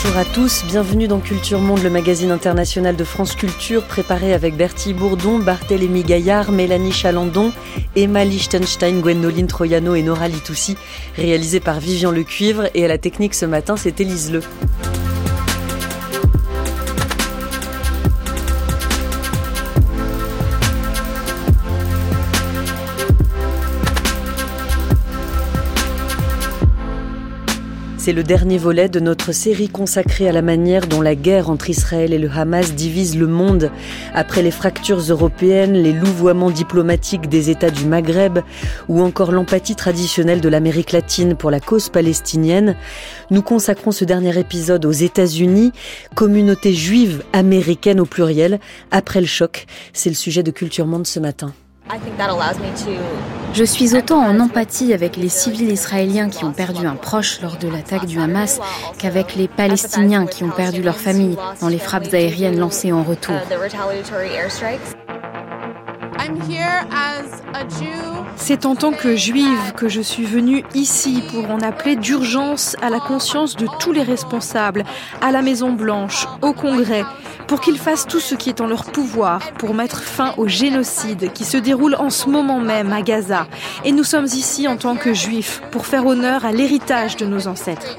Bonjour à tous, bienvenue dans Culture Monde, le magazine international de France Culture, préparé avec Bertie Bourdon, Barthélémy Gaillard, Mélanie Chalandon, Emma Lichtenstein, Gwendoline Troyano et Nora Litoussi, réalisé par Vivian Lecuivre et à la technique ce matin, c'est Élise Le. C'est le dernier volet de notre série consacrée à la manière dont la guerre entre Israël et le Hamas divise le monde. Après les fractures européennes, les louvoiements diplomatiques des États du Maghreb ou encore l'empathie traditionnelle de l'Amérique latine pour la cause palestinienne, nous consacrons ce dernier épisode aux États-Unis, communauté juive américaine au pluriel, après le choc. C'est le sujet de Culture Monde ce matin. Je suis autant en empathie avec les civils israéliens qui ont perdu un proche lors de l'attaque du Hamas qu'avec les Palestiniens qui ont perdu leur famille dans les frappes aériennes lancées en retour. C'est en tant que juive que je suis venue ici pour en appeler d'urgence à la conscience de tous les responsables, à la Maison Blanche, au Congrès, pour qu'ils fassent tout ce qui est en leur pouvoir pour mettre fin au génocide qui se déroule en ce moment même à Gaza. Et nous sommes ici en tant que juifs pour faire honneur à l'héritage de nos ancêtres.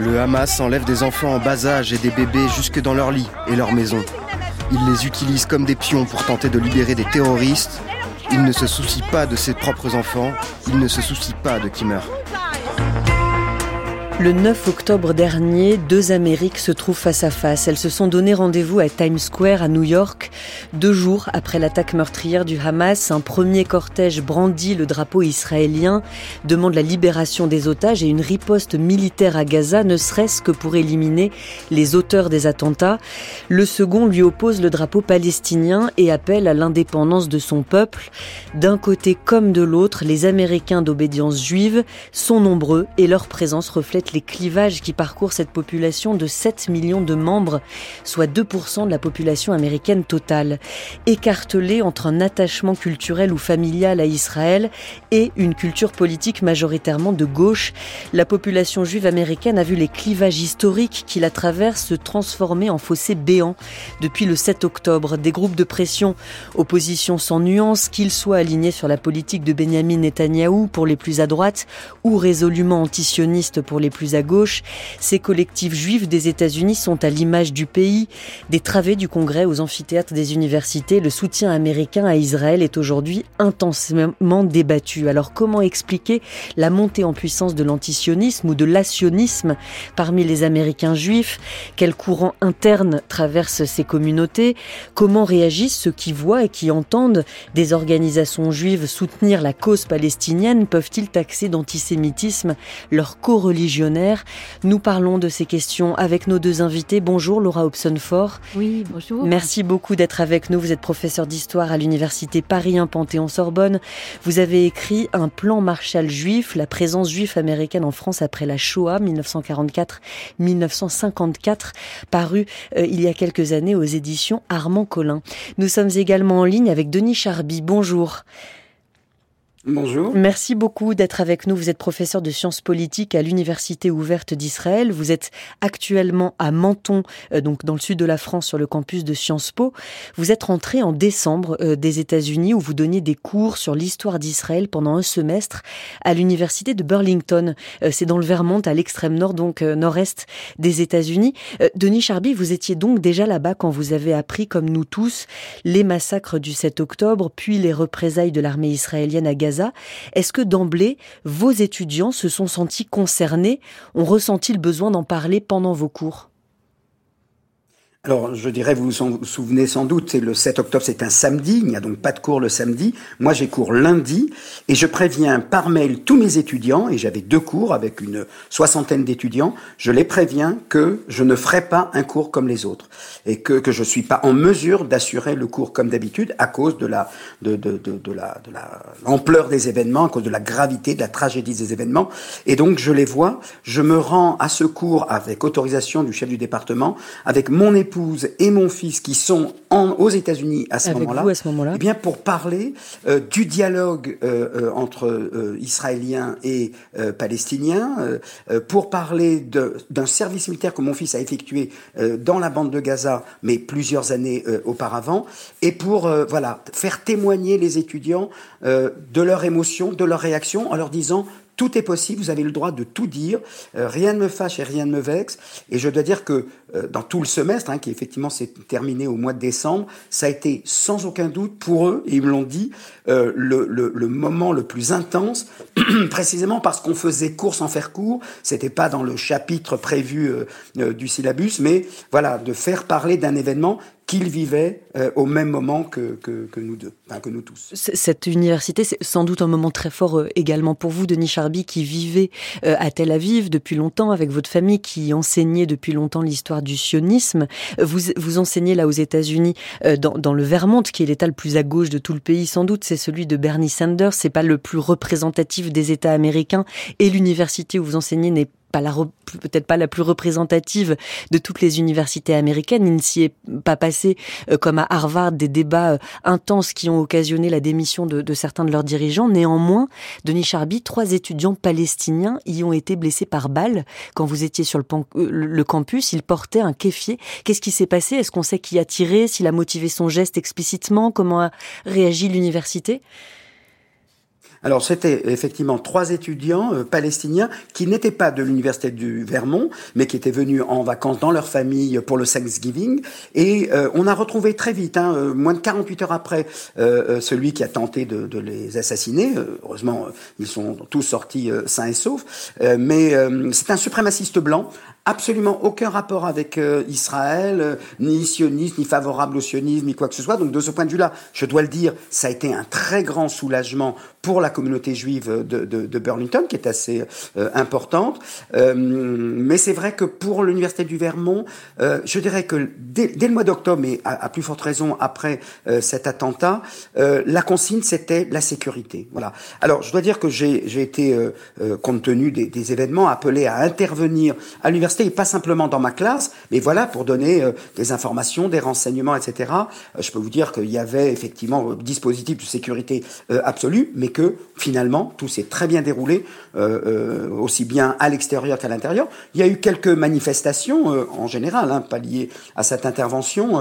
Le Hamas enlève des enfants en bas âge et des bébés jusque dans leur lit et leur maison. Il les utilise comme des pions pour tenter de libérer des terroristes. Il ne se soucie pas de ses propres enfants. Il ne se soucie pas de qui meurt. Le 9 octobre dernier, deux Amériques se trouvent face à face. Elles se sont donné rendez-vous à Times Square à New York. Deux jours après l'attaque meurtrière du Hamas, un premier cortège brandit le drapeau israélien, demande la libération des otages et une riposte militaire à Gaza, ne serait-ce que pour éliminer les auteurs des attentats. Le second lui oppose le drapeau palestinien et appelle à l'indépendance de son peuple. D'un côté comme de l'autre, les Américains d'obédience juive sont nombreux et leur présence reflète les clivages qui parcourent cette population de 7 millions de membres, soit 2% de la population américaine totale, écartelée entre un attachement culturel ou familial à Israël et une culture politique majoritairement de gauche. La population juive américaine a vu les clivages historiques qui la traversent se transformer en fossés béants depuis le 7 octobre. Des groupes de pression, opposition sans nuance, qu'ils soient alignés sur la politique de Benjamin Netanyahou pour les plus à droite ou résolument antisionistes pour les plus à gauche, ces collectifs juifs des États-Unis sont à l'image du pays. Des travées du Congrès aux amphithéâtres des universités, le soutien américain à Israël est aujourd'hui intensément débattu. Alors comment expliquer la montée en puissance de l'antisionisme ou de l'asionisme parmi les Américains juifs? Quels courants internes traversent ces communautés? Comment réagissent ceux qui voient et qui entendent des organisations juives soutenir la cause palestinienne? Peuvent-ils taxer d'antisémitisme leur nous parlons de ces questions avec nos deux invités. Bonjour Laura Hobson-Fort. Oui, bonjour. Merci beaucoup d'être avec nous. Vous êtes professeur d'histoire à l'université Paris 1 Panthéon-Sorbonne. Vous avez écrit un plan Marshall juif, la présence juive américaine en France après la Shoah 1944-1954, paru euh, il y a quelques années aux éditions Armand Collin. Nous sommes également en ligne avec Denis Charby. Bonjour. Bonjour. Merci beaucoup d'être avec nous. Vous êtes professeur de sciences politiques à l'Université ouverte d'Israël. Vous êtes actuellement à Menton, euh, donc dans le sud de la France, sur le campus de Sciences Po. Vous êtes rentré en décembre euh, des États-Unis où vous donniez des cours sur l'histoire d'Israël pendant un semestre à l'Université de Burlington. Euh, c'est dans le Vermont, à l'extrême nord, donc nord-est des États-Unis. Denis Charby, vous étiez donc déjà là-bas quand vous avez appris, comme nous tous, les massacres du 7 octobre, puis les représailles de l'armée israélienne à Gaza est-ce que d'emblée, vos étudiants se sont sentis concernés, ont ressenti le besoin d'en parler pendant vos cours? Alors, je dirais, vous vous souvenez sans doute, c'est le 7 octobre, c'est un samedi, il n'y a donc pas de cours le samedi. Moi, j'ai cours lundi, et je préviens par mail tous mes étudiants, et j'avais deux cours avec une soixantaine d'étudiants, je les préviens que je ne ferai pas un cours comme les autres, et que, que je suis pas en mesure d'assurer le cours comme d'habitude à cause de la, de, de, de, la, de la, l'ampleur des événements, à cause de la gravité, de la tragédie des événements. Et donc, je les vois, je me rends à ce cours avec autorisation du chef du département, avec mon époux épouse et mon fils qui sont en, aux États-Unis à ce moment-là, moment eh bien pour parler euh, du dialogue euh, euh, entre Israéliens et Palestiniens, pour parler d'un service militaire que mon fils a effectué dans la bande de Gaza, mais plusieurs années auparavant, et pour voilà faire témoigner les étudiants de leur émotion, de leur réaction, en leur disant tout est possible, vous avez le droit de tout dire, euh, rien ne me fâche et rien ne me vexe. Et je dois dire que euh, dans tout le semestre, hein, qui effectivement s'est terminé au mois de décembre, ça a été sans aucun doute pour eux, et ils me l'ont dit, euh, le, moment le plus intense, précisément parce qu'on faisait course en faire court, c'était pas dans le chapitre prévu du syllabus, mais voilà, de faire parler d'un événement qu'ils vivaient euh, au même moment que, que, que, nous deux, enfin que nous tous. Cette université, c'est sans doute un moment très fort euh, également pour vous, Denis Charby, qui vivait euh, à Tel Aviv depuis longtemps avec votre famille, qui enseignait depuis longtemps l'histoire du sionisme. Vous, vous enseignez là aux États-Unis, dans, dans, le Vermont, qui est l'État le plus à gauche de tout le pays, sans doute, c'est celui de Bernie Sanders. C'est pas le plus représentatif des États américains, et l'université où vous enseignez n'est peut-être pas la plus représentative de toutes les universités américaines. Il ne s'y est pas passé, euh, comme à Harvard, des débats euh, intenses qui ont occasionné la démission de, certains de leurs dirigeants. Néanmoins, Denis Charby, trois étudiants palestiniens y ont été blessés par balle quand vous étiez sur le, euh, campus. Ils portaient un kéfier. Qu'est-ce qui s'est passé? Est-ce qu'on sait qui a tiré? S'il a motivé son geste explicitement? Comment a réagi l'université? Alors c'était effectivement trois étudiants euh, palestiniens qui n'étaient pas de l'université du Vermont, mais qui étaient venus en vacances dans leur famille pour le Thanksgiving. Et euh, on a retrouvé très vite, hein, euh, moins de 48 heures après, celui qui a tenté de, de les assassiner. heureusement, ils sont tous sortis sains et saufs. mais c'est un suprémaciste blanc absolument aucun rapport avec euh, Israël, euh, ni sioniste, ni favorable au sionisme, ni quoi que ce soit. Donc de ce point de vue-là, je dois le dire, ça a été un très grand soulagement pour la communauté juive de, de, de Burlington, qui est assez euh, importante. mais c'est vrai que pour l'université du Vermont, je dirais que dès, dès le mois d'octobre, et à, plus forte raison après cet attentat, la consigne c'était la sécurité. Voilà. Alors je dois dire que j'ai été, compte tenu des, des événements, appelé à intervenir à l'université et pas simplement dans ma classe, mais voilà, pour donner euh, des informations, des renseignements, etc. Euh, je peux vous dire qu'il y avait effectivement un dispositif de sécurité euh, mais que finalement, tout s'est très bien déroulé, aussi bien à l'extérieur qu'à l'intérieur. Il y a eu quelques manifestations, en général, hein, pas liées à cette intervention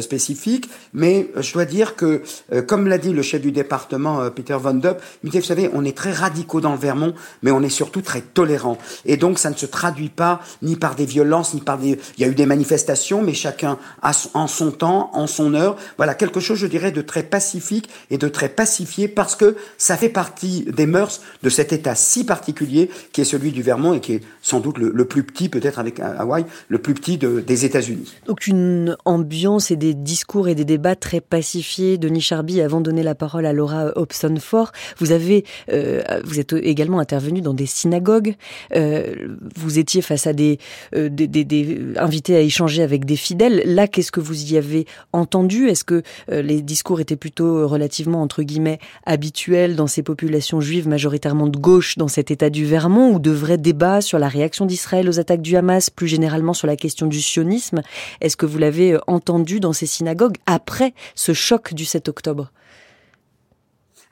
spécifique, mais je dois dire que, comme l'a dit le chef du département, Peter Van Dup, il dit, vous savez, on est très radicaux dans le Vermont, mais on est surtout très tolérants. Et donc, ça ne se traduit pas ni par des violences, ni par des... Il y a eu des manifestations, mais chacun a en son temps, en son heure. Voilà, quelque chose, je dirais, de très pacifique et de très pacifié, parce que ça fait partie des mœurs de cet État si particulier qui est celui du Vermont et qui est sans doute le, plus petit, peut-être avec Hawaï, le plus petit des États-Unis. Donc une ambiance et des discours et des débats très pacifiés. Denis Charby, avant de donner la parole à Laura Hobson-Ford, vous avez, euh, vous êtes également intervenu dans des synagogues. Euh, vous étiez face à des euh, des, des, invités à échanger avec des fidèles. Là, qu'est-ce que vous y avez entendu? Est-ce que les discours étaient plutôt relativement, entre guillemets, habituels dans ces populations juives majoritairement de gauche dans cet état du Vermont ou de vrais débats sur la réaction d'Israël aux attaques du Hamas, plus généralement sur la question du sionisme. Est-ce que vous l'avez euh, entendu dans ces synagogues après ce choc du 7 octobre?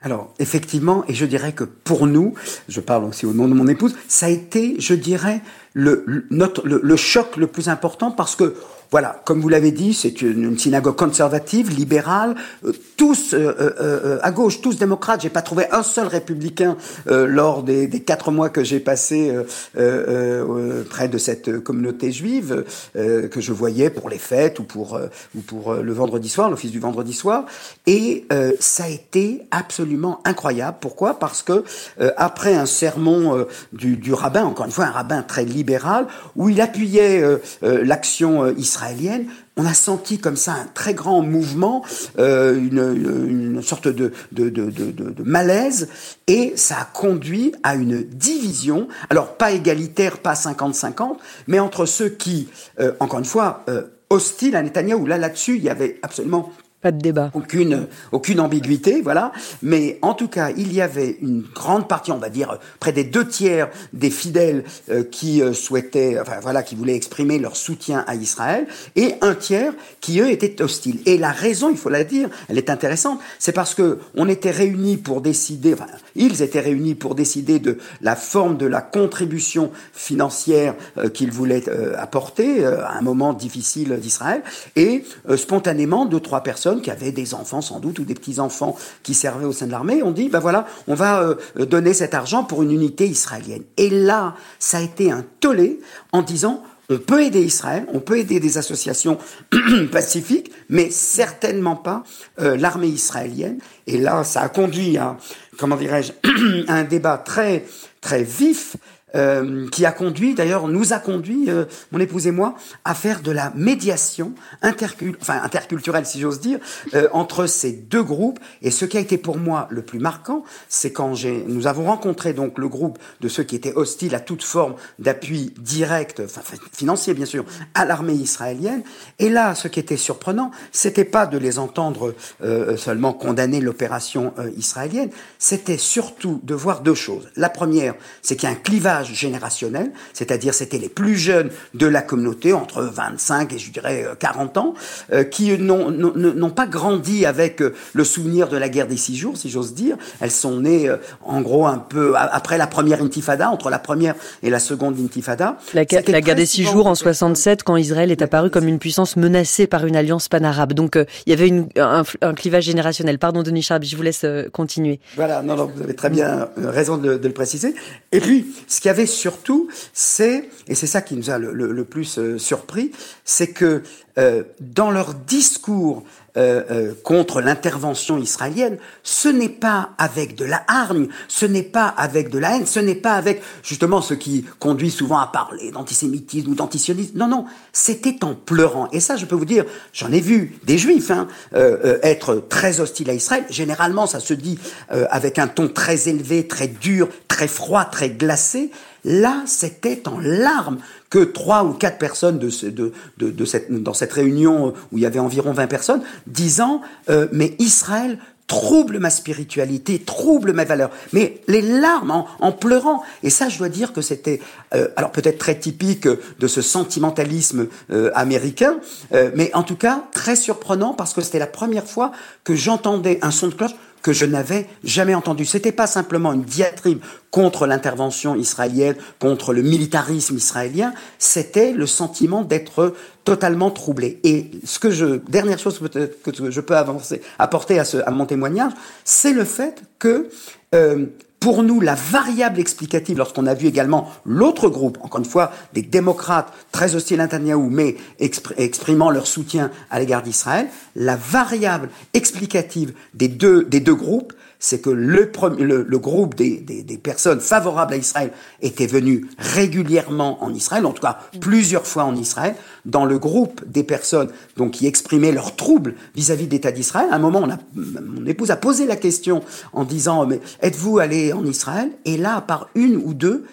Alors, effectivement, et je dirais que pour nous, je parle aussi au nom de mon épouse, ça a été, je dirais, le, le, choc le plus important parce que voilà, comme vous l'avez dit, c'est une, synagogue conservative, libérale, euh, tous euh, euh, à gauche, tous démocrates. J'ai pas trouvé un seul républicain lors des, quatre mois que j'ai passé près de cette communauté juive que je voyais pour les fêtes ou pour ou pour le vendredi soir, l'office du vendredi soir. Et ça a été absolument incroyable. Pourquoi? Parce que après un sermon du, du, rabbin, encore une fois un rabbin très libéral, où il appuyait l'action israélienne on a senti comme ça un très grand mouvement, euh, une, sorte de, malaise, et ça a conduit à une division, alors pas égalitaire, pas 50-50, mais entre ceux qui, euh, encore une fois, euh, hostiles à Netanyahu. Là, là-dessus, il y avait absolument De débat. Aucune, ambiguïté, voilà. Mais en tout cas, il y avait une grande partie, on va dire près des deux tiers des fidèles euh, qui euh, souhaitaient, enfin voilà, qui voulaient exprimer leur soutien à Israël, et un tiers qui eux étaient hostiles. Et la raison, il faut la dire, elle est intéressante, c'est parce que on était réunis pour décider, enfin, ils étaient réunis pour décider de la forme de la contribution financière euh, qu'ils voulaient apporter à un moment difficile d'Israël, et spontanément deux trois personnes qui avaient des enfants sans doute ou des petits-enfants qui servaient au sein de l'armée, on dit, ben voilà, on va euh, donner cet argent pour une unité israélienne. Et là, ça a été un tollé en disant, on peut aider Israël, on peut aider des associations pacifiques, mais certainement pas euh, l'armée israélienne. Et là, ça a conduit à, comment dirais-je, un débat très très vif euh, qui a conduit, d'ailleurs, nous a conduit, euh, mon épouse et moi, à faire de la médiation enfin, interculturelle, si j'ose dire, euh, entre ces deux groupes. Et ce qui a été pour moi le plus marquant, c'est quand nous avons rencontré donc le groupe de ceux qui étaient hostiles à toute forme d'appui direct, enfin financier bien sûr, à l'armée israélienne. Et là, ce qui était surprenant, c'était pas de les entendre seulement condamner l'opération israélienne, c'était surtout de voir deux choses. La première, c'est qu'il y a un clivage générationnel, c'est-à-dire c'était les plus jeunes de la communauté, entre 25 et je dirais 40 ans, euh, qui n'ont pas grandi avec euh, le souvenir de la guerre des six jours, si j'ose dire. Elles sont nées euh, en gros un peu après la première intifada, entre la première et la seconde intifada. La, la guerre des six jours en 67, quand Israël est apparu comme une puissance menacée par une alliance pan-arabe. Donc il y avait une, un, clivage générationnel. Pardon Denis Charbi, je vous laisse continuer. Voilà, non, non, vous avez très bien raison de, de le préciser. Et puis, ce qui a avait surtout, c'est, et c'est ça qui nous a le, plus euh, surpris, c'est que euh, dans leur discours euh, contre l'intervention israélienne, ce n'est pas avec de la hargne, ce n'est pas avec de la haine, ce n'est pas avec justement ce qui conduit souvent à parler d'antisémitisme ou d'antisionisme. Non, non, c'était en pleurant. Et ça, je peux vous dire, j'en ai vu des juifs hein, être très hostiles à Israël. Généralement, ça se dit avec un ton très élevé, très dur, très froid, très glacé. Là, c'était en larmes que trois ou quatre personnes de, de, de, cette, dans cette réunion où il y avait environ 20 personnes, disant euh, Mais Israël trouble ma spiritualité, trouble mes valeurs. Mais les larmes en, pleurant. Et ça, je dois dire que c'était, euh, alors peut-être très typique de ce sentimentalisme euh, américain, mais en tout cas très surprenant parce que c'était la première fois que j'entendais un son de cloche que je n'avais jamais entendu. C'était pas simplement une diatribe contre l'intervention israélienne, contre le militarisme israélien, c'était le sentiment d'être totalement troublé. Et ce que je, dernière chose que je peux avancer, apporter à, ce, à mon témoignage, c'est le fait que euh, pour nous, la variable explicative, lorsqu'on a vu également l'autre groupe, encore une fois, des démocrates très hostiles à Netanyahou, mais exprimant leur soutien à l'égard d'Israël, la variable explicative des deux, des deux groupes, c'est que le, le, groupe des, des, personnes favorables à Israël était venu régulièrement en Israël, en tout cas plusieurs fois en Israël. Dans le groupe des personnes donc qui exprimaient leur trouble vis-à-vis de l'État d'Israël, à un moment, on a, mon épouse a posé la question en disant mais êtes-vous allé en Israël? Et là, par une ou deux,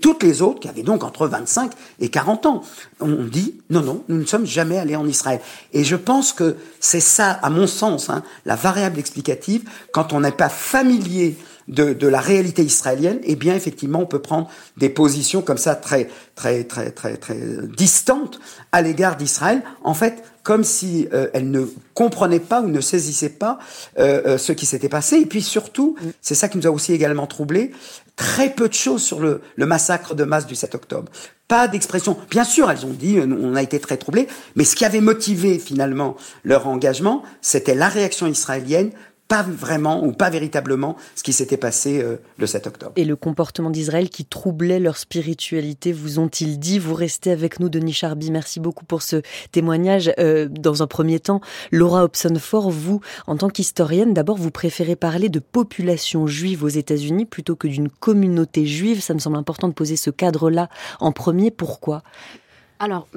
toutes les autres, qui avaient donc entre 25 et 40 ans, ont dit non, non, nous ne sommes jamais allés en Israël. Et je pense que c'est ça, à mon sens, hein, la variable explicative, quand on n'est pas familier de, la réalité israélienne, eh bien effectivement on peut prendre des positions comme ça très très très très très distantes à l'égard d'Israël. En fait, comme si euh, elle ne comprenait pas ou ne saisissait pas euh, euh, ce qui s'était passé. Et puis surtout, c'est ça qui nous a aussi également troublé, très peu de choses sur le, le massacre de masse du 7 octobre. Pas d'expression. Bien sûr, elles ont dit, on a été très troublés, mais ce qui avait motivé finalement leur engagement, c'était la réaction israélienne pas vraiment ou pas véritablement ce qui s'était passé euh, le 7 octobre. Et le comportement d'Israël qui troublait leur spiritualité, vous ont-ils dit? Vous restez avec nous, Denis Charby. Merci beaucoup pour ce témoignage. Euh, dans un premier temps, Laura Hobson-Ford, vous, en tant qu'historienne, d'abord, vous préférez parler de population juive aux États-Unis plutôt que d'une communauté juive. Ça me semble important de poser ce cadre-là en premier. Pourquoi? Alors,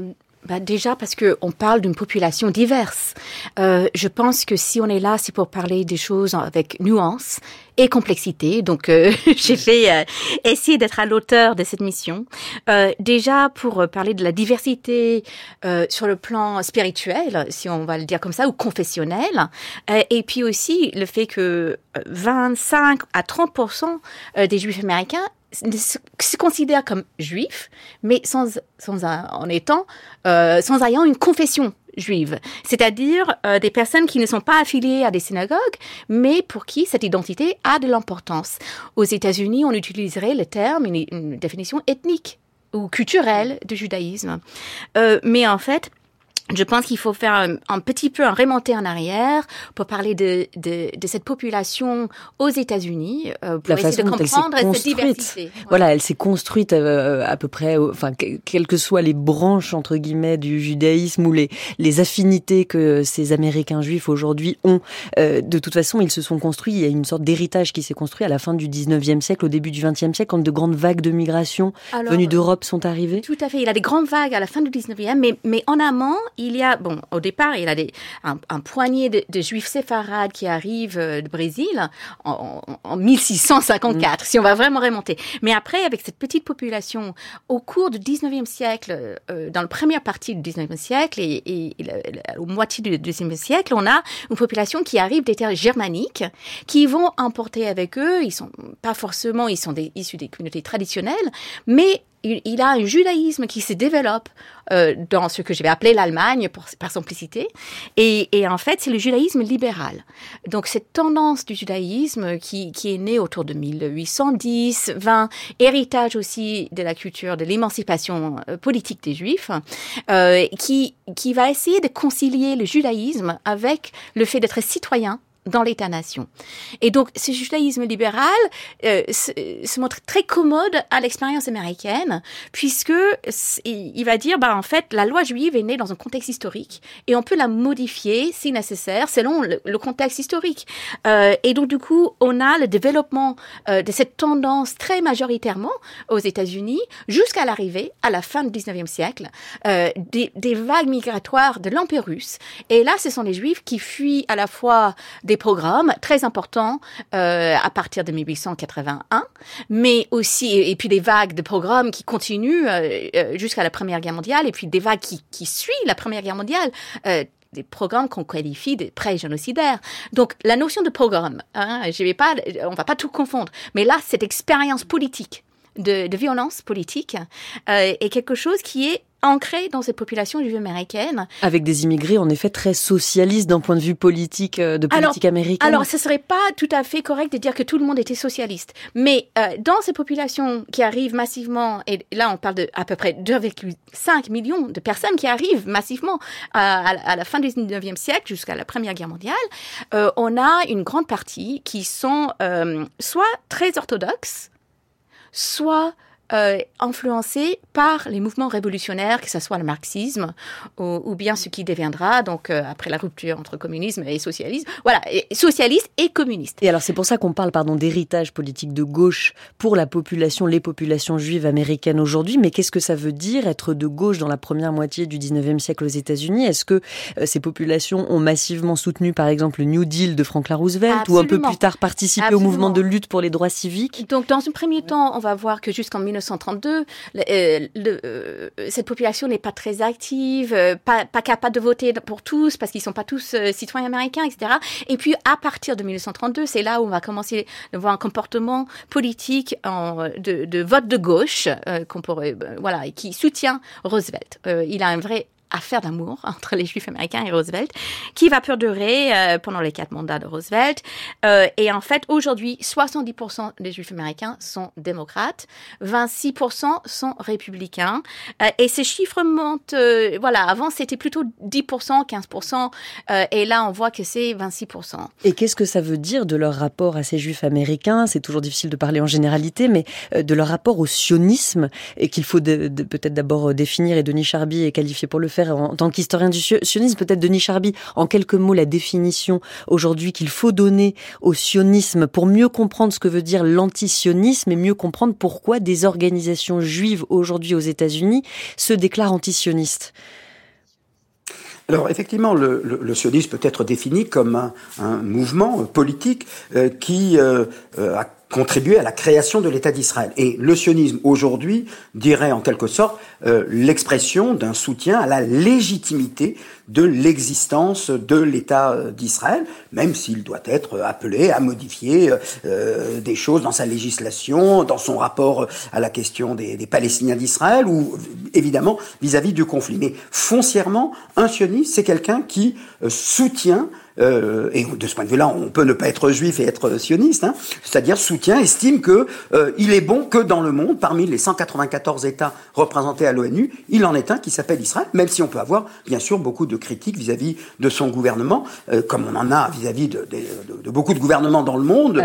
bah déjà parce que on parle d'une population diverse. Euh, je pense que si on est là, c'est pour parler des choses avec nuance et complexité. Donc, euh, j'ai fait euh, essayer d'être à l'auteur de cette mission. Euh, déjà pour parler de la diversité euh, sur le plan spirituel, si on va le dire comme ça, ou confessionnel, et puis aussi le fait que 25 à 30% des Juifs américains se considèrent comme juifs, mais sans, sans en étant, euh, sans ayant une confession juive, c'est-à-dire euh, des personnes qui ne sont pas affiliées à des synagogues, mais pour qui cette identité a de l'importance. Aux États-Unis, on utiliserait le terme, une, une définition ethnique ou culturelle du judaïsme. Euh, mais en fait, je pense qu'il faut faire un, petit peu un remonter en arrière pour parler de, de, de cette population aux États-Unis, euh, pour essayer de comprendre cette diversité. Voilà, elle s'est construite euh, à peu près, enfin, quelles que soient les branches entre guillemets du judaïsme ou les, les affinités que ces Américains juifs aujourd'hui ont. Euh, de toute façon, ils se sont construits. Il y a une sorte d'héritage qui s'est construit à la fin du 19e siècle, au début du 20e siècle, quand de grandes vagues de migration venues d'Europe sont arrivées. Tout à fait. Il y a des grandes vagues à la fin du 19e, mais, mais en amont, il y a, bon, au départ, il y a des, un, un poignet de, de, juifs séfarades qui arrivent euh, du Brésil en, en 1654, mm. si on va vraiment remonter. Mais après, avec cette petite population, au cours du 19e siècle, euh, dans la première partie du 19e siècle et, et, et au moitié du 19e siècle, on a une population qui arrive des terres germaniques, qui vont emporter avec eux, ils sont pas forcément, ils sont des, issus des communautés traditionnelles, mais il, a un judaïsme qui se développe euh, dans ce que je vais appeler l'Allemagne par simplicité. Et, en fait, c'est le judaïsme libéral. Donc cette tendance du judaïsme qui, qui est née autour de 1810, 20, héritage aussi de la culture de l'émancipation euh, politique des Juifs, euh, qui, qui va essayer de concilier le judaïsme avec le fait d'être citoyen dans l'État-nation. Et donc, ce judaïsme libéral euh, se, montre très commode à l'expérience américaine, puisque il va dire, bah en fait, la loi juive est née dans un contexte historique et on peut la modifier si nécessaire selon le, contexte historique. Euh, et donc, du coup, on a le développement euh, de cette tendance très majoritairement aux États-Unis jusqu'à l'arrivée, à la fin du 19e siècle, des, des vagues migratoires de l'Empire russe. Et là, ce sont les Juifs qui fuient à la fois des programmes très importants euh, à partir de 1881, mais aussi et puis des vagues de programmes qui continuent euh, euh, jusqu'à la Première Guerre mondiale et puis des vagues qui, qui suivent la Première Guerre mondiale. Des programmes qu'on qualifie de pré-génocidaires. Donc la notion de programme, hein, je vais pas, on va pas tout confondre, mais là cette expérience politique de, de violence politique est quelque chose qui est ancré dans cette population juive américaine. Avec des immigrés, en effet, très socialistes d'un point de vue politique, euh, de politique alors, américaine. Alors, ce serait pas tout à fait correct de dire que tout le monde était socialiste. Mais euh, dans ces populations qui arrivent massivement, et là, on parle de à peu près 2,5 millions de personnes qui arrivent massivement à, à, la fin du 19e siècle jusqu'à la Première Guerre mondiale, euh, on a une grande partie qui sont euh, soit très orthodoxes, soit euh, influencés par les mouvements révolutionnaires, que ce soit le marxisme ou, ou bien ce qui deviendra, donc euh, après la rupture entre communisme et socialisme, voilà, et, socialiste et communiste. Et alors c'est pour ça qu'on parle, pardon, d'héritage politique de gauche pour la population, les populations juives américaines aujourd'hui, mais qu'est-ce que ça veut dire être de gauche dans la première moitié du 19e siècle aux États-Unis? Est-ce que euh, ces populations ont massivement soutenu par exemple le New Deal de Franklin Roosevelt Absolument. ou un peu plus tard participé Absolument. au mouvement de lutte pour les droits civiques? Donc dans un premier temps, on va voir que jusqu'en 1932, le, euh, euh, cette population n'est pas très active, euh, pas, capable de voter pour tous parce qu'ils sont pas tous citoyens américains, etc. Et puis à partir de 1932, c'est là où on va commencer à voir un comportement politique de, vote de gauche qui soutient Roosevelt. il a un vrai affaire d'amour entre les Juifs américains et Roosevelt, qui va perdurer euh, pendant les quatre mandats de Roosevelt. Euh, et en fait, aujourd'hui, 70% des Juifs américains sont démocrates, 26% sont républicains. Euh, et ces chiffres montent, voilà, avant c'était plutôt 10%, 15%, euh, et là on voit que c'est 26%. Et qu'est-ce que ça veut dire de leur rapport à ces Juifs américains? C'est toujours difficile de parler en généralité, mais de leur rapport au sionisme, et qu'il faut peut-être d'abord définir, et Denis Charby est qualifié pour le faire en tant qu'historien du sionisme. Peut-être Denis Charby, en quelques mots, la définition aujourd'hui qu'il faut donner au sionisme pour mieux comprendre ce que veut dire l'antisionisme et mieux comprendre pourquoi des organisations juives aujourd'hui aux États-Unis se déclarent antisionistes. Alors effectivement, le, sionisme peut être défini comme un, mouvement politique euh, qui euh, a contribuer à la création de l'État d'Israël. Et le sionisme aujourd'hui dirait en quelque sorte euh, l'expression d'un soutien à la légitimité de l'existence de l'État euh, d'Israël, même s'il doit être appelé à modifier euh, des choses dans sa législation, dans son rapport à la question des, Palestiniens d'Israël, ou évidemment vis-à-vis -vis du conflit. Mais foncièrement, un sioniste, c'est quelqu'un qui soutient euh, et de ce point de vue-là, on peut ne pas être juif et être sioniste, hein, c'est-à-dire soutient, estime que euh, il est bon que dans le monde, parmi les 194 États représentés à l'ONU, il en est un qui s'appelle Israël, même si on peut avoir bien sûr beaucoup de critiques vis-à-vis de son gouvernement, euh, comme on en a vis-à-vis de, de, de, beaucoup de gouvernements dans le monde,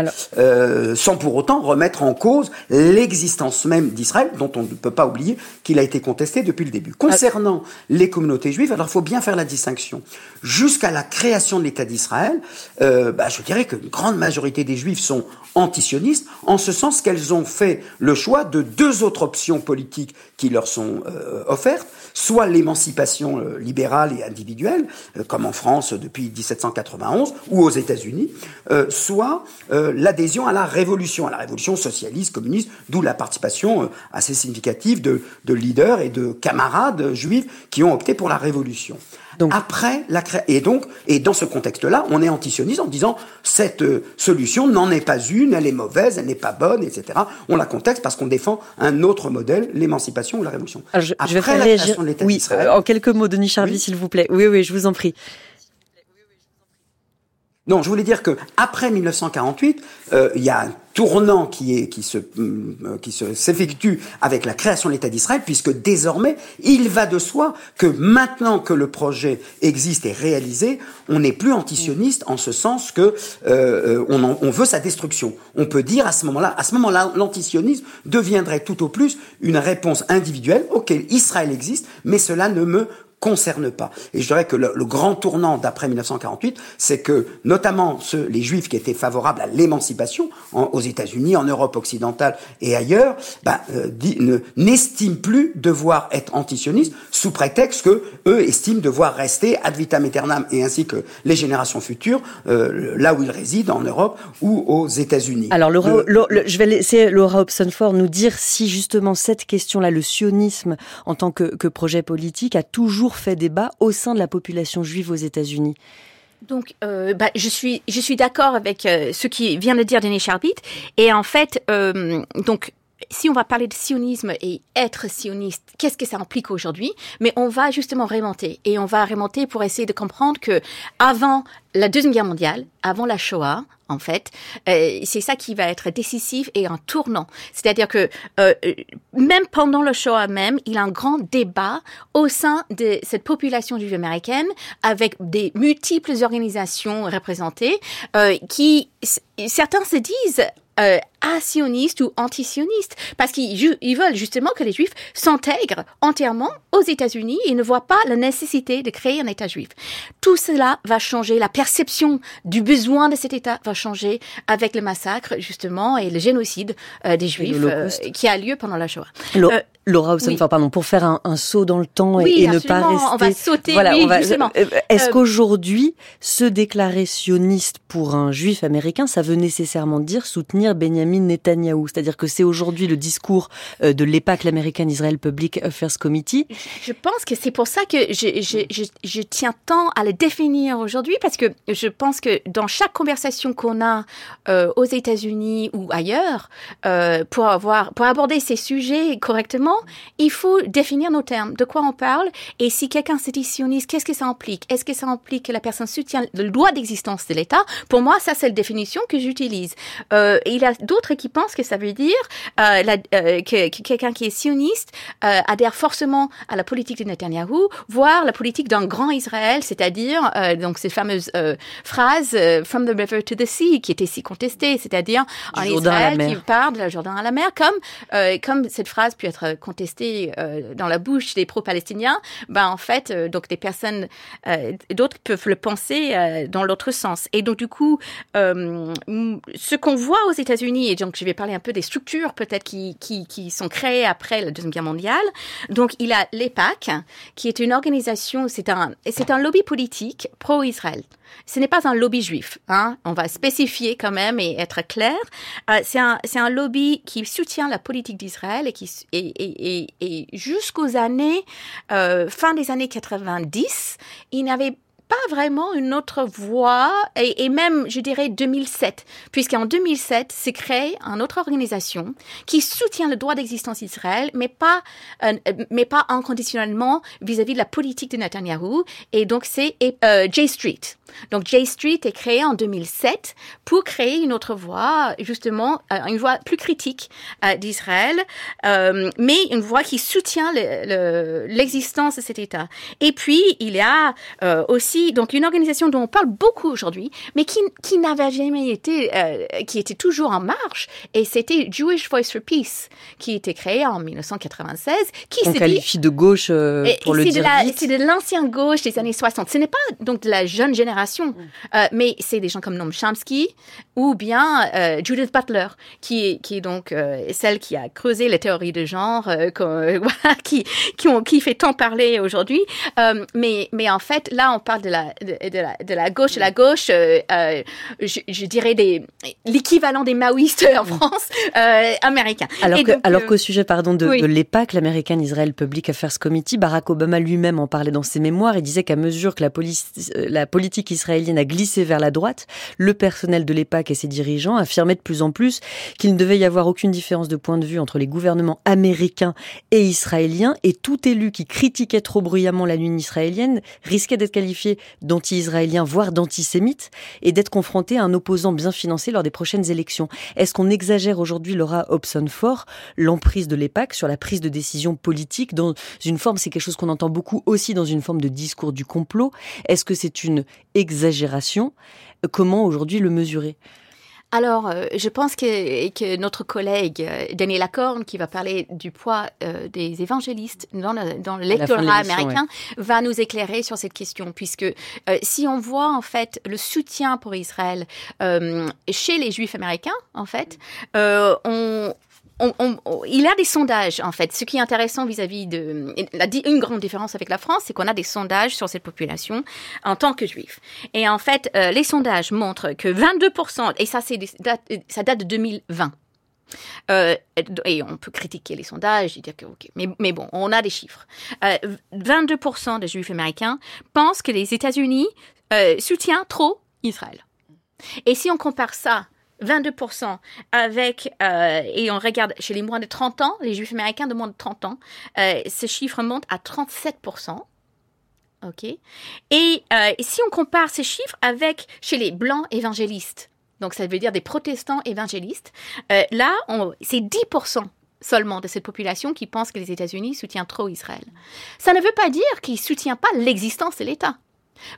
sans pour autant remettre en cause l'existence même d'Israël, dont on ne peut pas oublier qu'il a été contesté depuis le début. Concernant les communautés juives, alors il faut bien faire la distinction. Jusqu'à la création de l'État d'Israël, euh, bah, je dirais qu'une grande majorité des Juifs sont antisionistes, en ce sens qu'elles ont fait le choix de deux autres options politiques qui leur sont euh, offertes, soit l'émancipation euh, libérale et individuelle, comme en France depuis 1791 ou aux États-Unis, soit l'adhésion à la révolution, à la révolution socialiste, communiste, d'où la participation assez significative de, de leaders et de camarades juifs qui ont opté pour la révolution. Donc, Après la et donc et dans ce contexte-là, on est antisioniste en disant cette euh, solution n'en est pas une, elle est mauvaise, elle n'est pas bonne, etc. On la contexte parce qu'on défend un autre modèle, l'émancipation ou la révolution. je, Après vais la réagir. De oui, en quelques mots, Denis Charby, s'il vous plaît. Oui, oui, je vous en prie. Non, je voulais dire que après 1948, euh, il y a un tournant qui se euh, qui se s'effectue avec la création de l'État d'Israël, puisque désormais il va de soi que maintenant que le projet existe et réalisé, on n'est plus antisioniste en ce sens que euh, on, on veut sa destruction. On peut dire à ce moment-là, à ce moment-là, l'antisionisme deviendrait tout au plus une réponse individuelle auquel Israël existe, mais cela ne me concerne pas. Et je dirais que le, grand tournant d'après 1948, c'est que notamment ceux, les juifs qui étaient favorables à l'émancipation aux États-Unis, en Europe occidentale et ailleurs, ben, euh, n'estiment plus devoir être antisionistes sous prétexte que eux estiment devoir rester ad vitam aeternam et ainsi que les générations futures euh, là où ils résident en Europe ou aux États-Unis. Alors je vais laisser Laura Hobson-Ford nous dire si justement cette question-là, le sionisme en tant que, que projet politique, a toujours fait débat au sein de la population juive aux États-Unis. Donc, euh, bah, je suis, je suis d'accord avec euh, ce qui vient de dire Denis Charbit. Et en fait, euh, donc, si on va parler de sionisme et être sioniste, qu'est-ce que ça implique aujourd'hui? Mais on va justement remonter et on va remonter pour essayer de comprendre que avant la deuxième guerre mondiale, avant la Shoah, en fait, euh, c'est ça qui va être décisif et un tournant. C'est-à-dire que euh, même pendant le Shoah même, il y a un grand débat au sein de cette population juive américaine avec des multiples organisations représentées euh, qui certains se disent euh, asionistes ou antisionistes, parce qu'ils ils veulent justement que les juifs s'intègrent entièrement aux États-Unis et ne voient pas la nécessité de créer un État juif. Tout cela va changer, la perception du besoin de cet État va changer avec le massacre justement et le génocide euh, des juifs euh, qui a lieu pendant la Shoah. Euh, Laura pardon, pour faire un, saut dans le temps et, ne pas rester. On va sauter. Voilà, va. Est-ce qu'aujourd'hui, se déclarer sioniste pour un juif américain, ça veut nécessairement dire soutenir Benjamin Netanyahou C'est-à-dire que c'est aujourd'hui le discours de l'EPAC, l'American Israel Public Affairs Committee. Je pense que c'est pour ça que je, tiens tant à le définir aujourd'hui, parce que je pense que dans chaque conversation qu'on a euh, aux États-Unis ou ailleurs, euh, pour avoir, pour aborder ces sujets correctement, il faut définir nos termes, de quoi on parle, et si quelqu'un se dit sioniste, qu'est-ce que ça implique? Est-ce que ça implique que la personne soutient le droit d'existence de l'État? Pour moi, ça c'est la définition que j'utilise. Euh, il y a d'autres qui pensent que ça veut dire euh, la, euh, que, que quelqu'un qui est sioniste euh, adhère forcément à la politique de Netanyahou, voire la politique d'un grand Israël, c'est-à-dire donc ces fameuses phrases from the river to the sea qui étaient si contestées, c'est-à-dire un Israël qui part de la Jordan à la mer, comme comme cette phrase peut être contesté euh, dans la bouche des pro-palestiniens, ben en fait, donc des personnes, d'autres peuvent le penser dans l'autre sens. Et donc du coup, ce qu'on voit aux États-Unis Et donc je vais parler un peu des structures peut-être qui, qui, sont créées après la Deuxième Guerre mondiale. Donc il a l'EPAC, qui est une organisation, c'est un, c'est un lobby politique pro-Israël. Ce n'est pas un lobby juif, hein. On va spécifier quand même et être clair. Euh, c'est un, c'est un lobby qui soutient la politique d'Israël et qui, et, et, et, jusqu'aux années, euh, fin des années 90, il n'avait pas vraiment une autre voie, et, même, je dirais, 2007, puisqu'en 2007, s'est créée une autre organisation qui soutient le droit d'existence d'Israël, mais pas, euh, mais pas inconditionnellement vis-à-vis de la politique de Netanyahou, et donc c'est euh, J Street. Donc J Street est créé en 2007 pour créer une autre voie, justement, euh, une voie plus critique euh, d'Israël, euh, mais une voie qui soutient l'existence le, le, de cet État. Et puis, il y a aussi donc une organisation dont on parle beaucoup aujourd'hui, mais qui, qui n'avait jamais été, euh, qui était toujours en marche, et c'était Jewish Voice for Peace, qui était créé en 1996. Qui on qualifie dit, de gauche pour le dire C'est de l'ancienne gauche des années 60. Ce n'est pas donc de la jeune génération, mm. euh, mais c'est des gens comme Noam Chomsky ou bien euh, Judith Butler, qui est, qui est donc euh, celle qui a creusé les théories de genre, qui, qui, ont, qui fait tant parler aujourd'hui. mais, mais en fait, là, on parle de la, de, de, la, de la gauche, la gauche, je, je, dirais des l'équivalent des maoïstes en France euh, américains. Alors que, alors qu'au sujet pardon de, oui. de l'EPAC, l'American Israel Public Affairs Committee, Barack Obama lui-même en parlait dans ses mémoires et disait qu'à mesure que la, police, la politique israélienne a glissé vers la droite, le personnel de l'EPAC et ses dirigeants affirmaient de plus en plus qu'il ne devait y avoir aucune différence de point de vue entre les gouvernements américains et israéliens et tout élu qui critiquait trop bruyamment la lune israélienne risquait d'être qualifié d'anti-israéliens, voire d'antisémites, et d'être confronté à un opposant bien financé lors des prochaines élections. Est-ce qu'on exagère aujourd'hui, Laura Hobson-Ford, l'emprise de l'EPAC sur la prise de décision politique dans une forme, c'est quelque chose qu'on entend beaucoup aussi dans une forme de discours du complot. Est-ce que c'est une exagération Comment aujourd'hui le mesurer? Alors, euh, je pense que, que, notre collègue euh, Daniel Lacorne, qui va parler du poids euh, des évangélistes dans, le, dans l'électorat américain, ouais. va nous éclairer sur cette question, puisque euh, si on voit en fait le soutien pour Israël euh, chez les Juifs américains, en fait, on, on, il a des sondages, en fait. Ce qui est intéressant vis-à-vis de... La, une grande différence avec la France, c'est qu'on a des sondages sur cette population en tant que juifs. Et en fait, euh, les sondages montrent que 22%, et ça, c'est ça date de 2020, euh, et on peut critiquer les sondages et dire que, ok, mais, bon, on a des chiffres. Euh, 22% des juifs américains pensent que les États-Unis euh, soutiennent trop Israël. Et si on compare ça 22% avec, euh, et on regarde chez les moins de 30 ans, les juifs américains de moins de 30 ans, euh, ce chiffre monte à 37%. OK. Et, euh, si on compare ces chiffres avec chez les blancs évangélistes, donc ça veut dire des protestants évangélistes, euh, là, c'est 10% seulement de cette population qui pense que les États-Unis soutiennent trop Israël. Ça ne veut pas dire qu'ils ne soutiennent pas l'existence de l'État.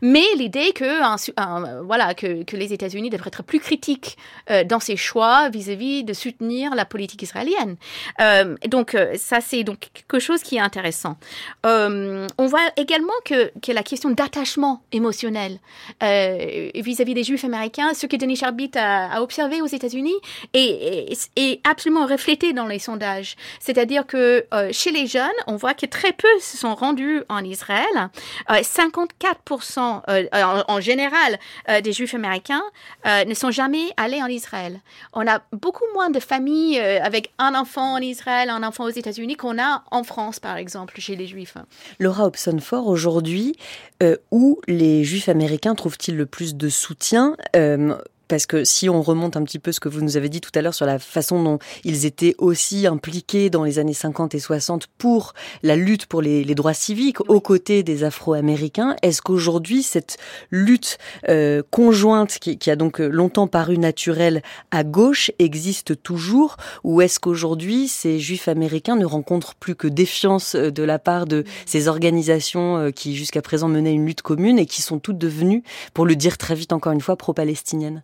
Mais l'idée que, voilà, que, les États-Unis devraient être plus critiques euh, dans ses choix vis-à-vis -vis de soutenir la politique israélienne. Euh, donc euh, ça, c'est donc quelque chose qui est intéressant. On voit également que, que la question d'attachement émotionnel vis-à-vis -vis des Juifs américains, ce que Denis Charbit a, a observé aux États-Unis, est, est, est, absolument reflété dans les sondages. C'est-à-dire que chez les jeunes, on voit que très peu se sont rendus en Israël. 54 euh, en, général euh, des Juifs américains euh, ne sont jamais allés en Israël. On a beaucoup moins de familles avec un enfant en Israël, un enfant aux États-Unis qu'on a en France, par exemple, chez les Juifs. Laura Hobson-Ford, aujourd'hui, où les Juifs américains trouvent-ils le plus de soutien parce que si on remonte un petit peu ce que vous nous avez dit tout à l'heure sur la façon dont ils étaient aussi impliqués dans les années 50 et 60 pour la lutte pour les, droits civiques aux côtés des Afro-Américains, est-ce qu'aujourd'hui cette lutte euh, conjointe qui, qui, a donc longtemps paru naturelle à gauche existe toujours ou est-ce qu'aujourd'hui ces Juifs américains ne rencontrent plus que défiance euh, de la part de ces organisations euh, qui jusqu'à présent menaient une lutte commune et qui sont toutes devenues, pour le dire très vite encore une fois, pro-palestiniennes?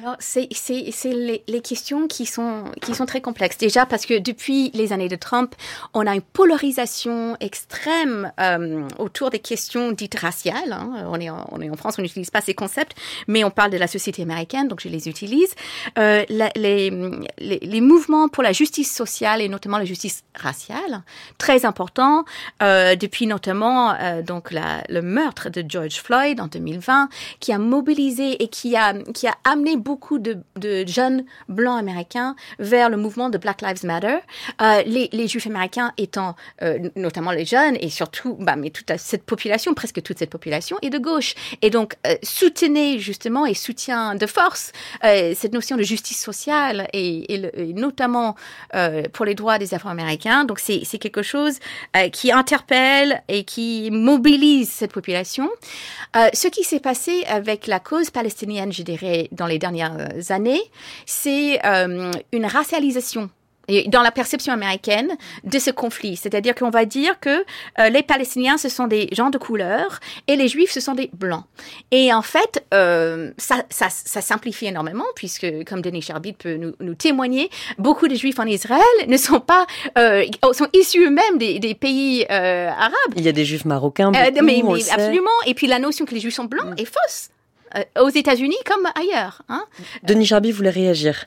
alors, c'est les, les, questions qui sont, qui sont très complexes. Déjà parce que depuis les années de Trump, on a une polarisation extrême euh, autour des questions dites raciales. Hein. On, est en, on est en France, on n'utilise pas ces concepts, mais on parle de la société américaine, donc je les utilise. Euh, les, les, les, mouvements pour la justice sociale et notamment la justice raciale, très important, euh, depuis notamment euh, donc la, le meurtre de George Floyd en 2020, qui a mobilisé et qui a, qui a amené de, de, jeunes blancs américains vers le mouvement de Black Lives Matter. Euh, les, juifs américains étant euh, notamment les jeunes et surtout, bah, mais toute cette population, presque toute cette population est de gauche. Et donc, euh, soutenez justement et soutient de force euh, cette notion de justice sociale et, et, notamment pour les droits des Afro-Américains. Donc, c'est quelque chose qui interpelle et qui mobilise cette population. ce qui s'est passé avec la cause palestinienne, je dirais, dans les dernières dernières années, c'est euh, une racialisation dans la perception américaine de ce conflit. C'est-à-dire qu'on va dire que euh, les Palestiniens, ce sont des gens de couleur et les Juifs, ce sont des Blancs. Et en fait, euh, ça, ça, ça, simplifie énormément puisque, comme Denis Charbit peut nous, nous, témoigner, beaucoup de Juifs en Israël ne sont pas, euh, sont issus eux-mêmes des, des, pays euh, arabes. Il y a des Juifs marocains, euh, beaucoup, mais, mais absolument. Et puis la notion que les Juifs sont blancs mm. est fausse. Euh, aux États-Unis comme ailleurs. Hein. Denis Charby voulait réagir.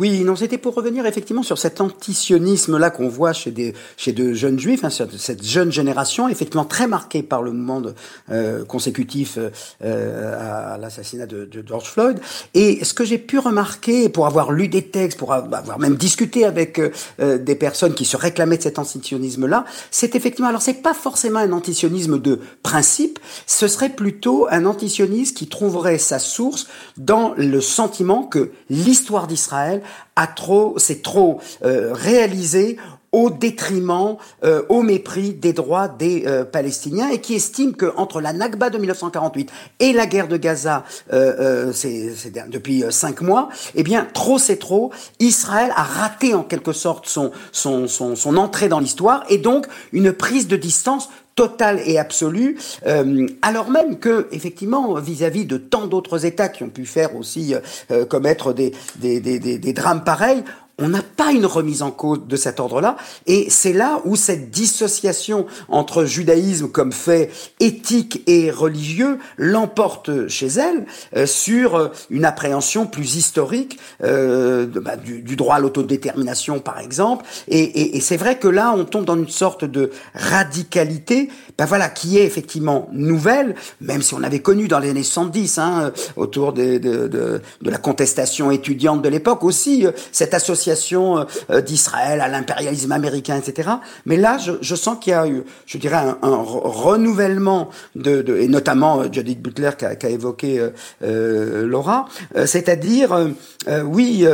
Oui, non, c'était pour revenir effectivement sur cet antisionisme-là qu'on voit chez des chez de jeunes juifs, hein, cette jeune génération, effectivement très marquée par le monde euh, consécutif euh, à l'assassinat de, de, George Floyd. Et ce que j'ai pu remarquer, pour avoir lu des textes, pour avoir même discuté avec euh, des personnes qui se réclamaient de cet antisionisme-là, c'est effectivement, alors c'est pas forcément un antisionisme de principe, ce serait plutôt un antisionisme qui trouverait sa source dans le sentiment que l'histoire d'Israël a trop, c'est trop euh, réalisé au détriment, euh, au mépris des droits des euh, Palestiniens et qui estime que entre la Nakba de 1948 et la guerre de Gaza, depuis cinq mois, eh bien trop c'est trop. Israël a raté en quelque sorte son entrée dans l'histoire et donc une prise de distance totale et absolue, euh, alors même que, effectivement, vis-à-vis de tant d'autres États qui ont pu faire aussi euh, commettre des, des, des, des, drames pareils, on n'a pas une remise en cause de cet ordre-là, et c'est là où cette dissociation entre judaïsme comme fait éthique et religieux l'emporte chez elle euh, sur euh, une appréhension plus historique euh, bah, du, du, droit à l'autodétermination, par exemple. Et, et, et c'est vrai que là, on tombe dans une sorte de radicalité, ben voilà, qui est effectivement nouvelle, même si on avait connu dans les années 70, hein, autour de, de, de, de la contestation étudiante de l'époque aussi, cette association euh, d'Israël à l'impérialisme américain, etc. Mais là, je, sens qu'il y a eu, je dirais, un, renouvellement de, et notamment euh, Judith Butler qui a, qui a évoqué euh, euh Laura, c'est-à-dire, euh, oui,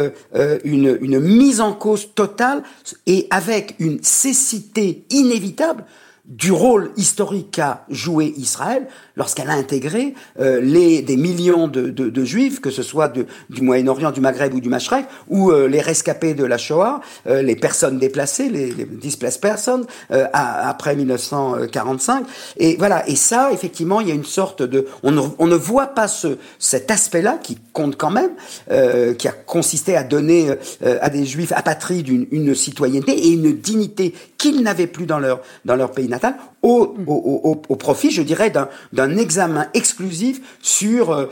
une, une mise en cause totale et avec une cécité inévitable du rôle historique qu'a joué Israël lorsqu'elle a intégré euh, les, des millions de, de, de, juifs, que ce soit de, du Moyen-Orient, du Maghreb ou du Mashrek, ou euh, les rescapés de la Shoah, euh, les personnes déplacées, les, les displaced persons, euh, à, après 1945. Et voilà. Et ça, effectivement, il y a une sorte de, on ne, on ne voit pas ce, cet aspect-là qui compte quand même, euh, qui a consisté à donner à des juifs apatrides une, une citoyenneté et une dignité qu'ils n'avaient plus dans leur dans leur pays natal au, profit, je dirais, d'un examen exclusif sur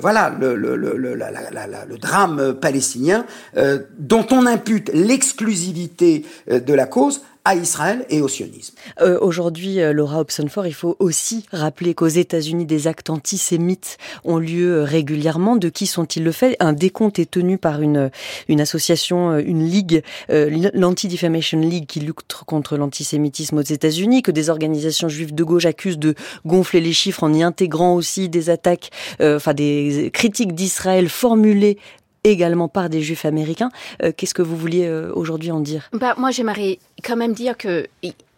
voilà le, drame palestinien euh, dont on impute l'exclusivité euh, de la cause à Israël et au sionisme. Euh, Aujourd'hui, euh, Laura Hobsonford, il faut aussi rappeler qu'aux États-Unis, des actes antisémites ont lieu euh, régulièrement. De qui sont-ils le fait? Un décompte est tenu par une, une association, euh, une ligue, l'Anti-Defamation League, qui lutte contre l'antisémitisme aux États-Unis, que des organisations juives de gauche accusent de gonfler les chiffres en y intégrant aussi des attaques, euh, enfin des critiques d'Israël formulées également par des juifs américains. Euh, Qu'est-ce que vous vouliez euh, aujourd'hui en dire? Bah, Moi, j'aimerais quand même dire que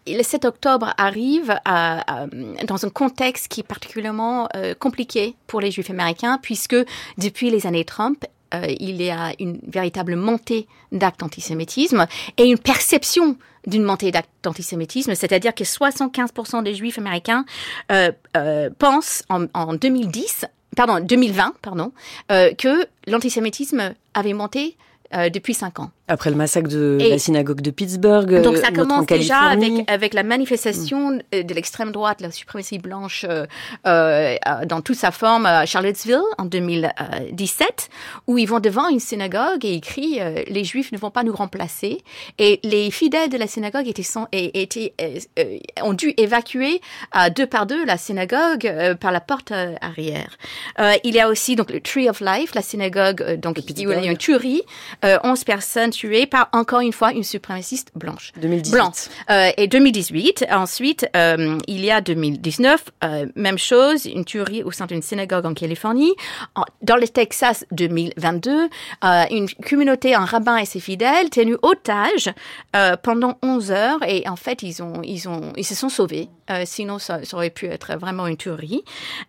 le 7 octobre arrive à, à, dans un contexte qui est particulièrement euh, compliqué pour les juifs américains, puisque depuis les années Trump, euh, il y a une véritable montée d'actes d'antisémitisme et une perception d'une montée d'actes d'antisémitisme, c'est-à-dire que 75% des juifs américains euh, euh, pensent en, en 2010 pardon, 2020, pardon, que l'antisémitisme avait monté depuis cinq ans. Après le massacre de la synagogue de Pittsburgh, donc ça commence déjà avec avec la manifestation mm. de l'extrême droite, la suprématie blanche euh, euh, dans toute sa forme à Charlottesville en 2017, où ils vont devant une synagogue et ils crient euh, les Juifs ne vont pas nous remplacer et les fidèles de la synagogue étaient, sont, étaient euh, ont dû évacuer deux par deux la synagogue par la porte arrière. il y a aussi donc le Tree of Life, la synagogue donc il y a une tuerie, 11 personnes tué par encore une fois une suprémaciste blanche. 2018. Euh, et 2018. Ensuite, euh, il y a 2019, euh, même chose, une tuerie au sein d'une synagogue en Californie. dans le Texas, 2022, une communauté, un rabbin et ses fidèles tenus otages pendant 11 heures et en fait, ils ont, ils ont, ils se sont sauvés. Sinon, ça, aurait pu être vraiment une tuerie.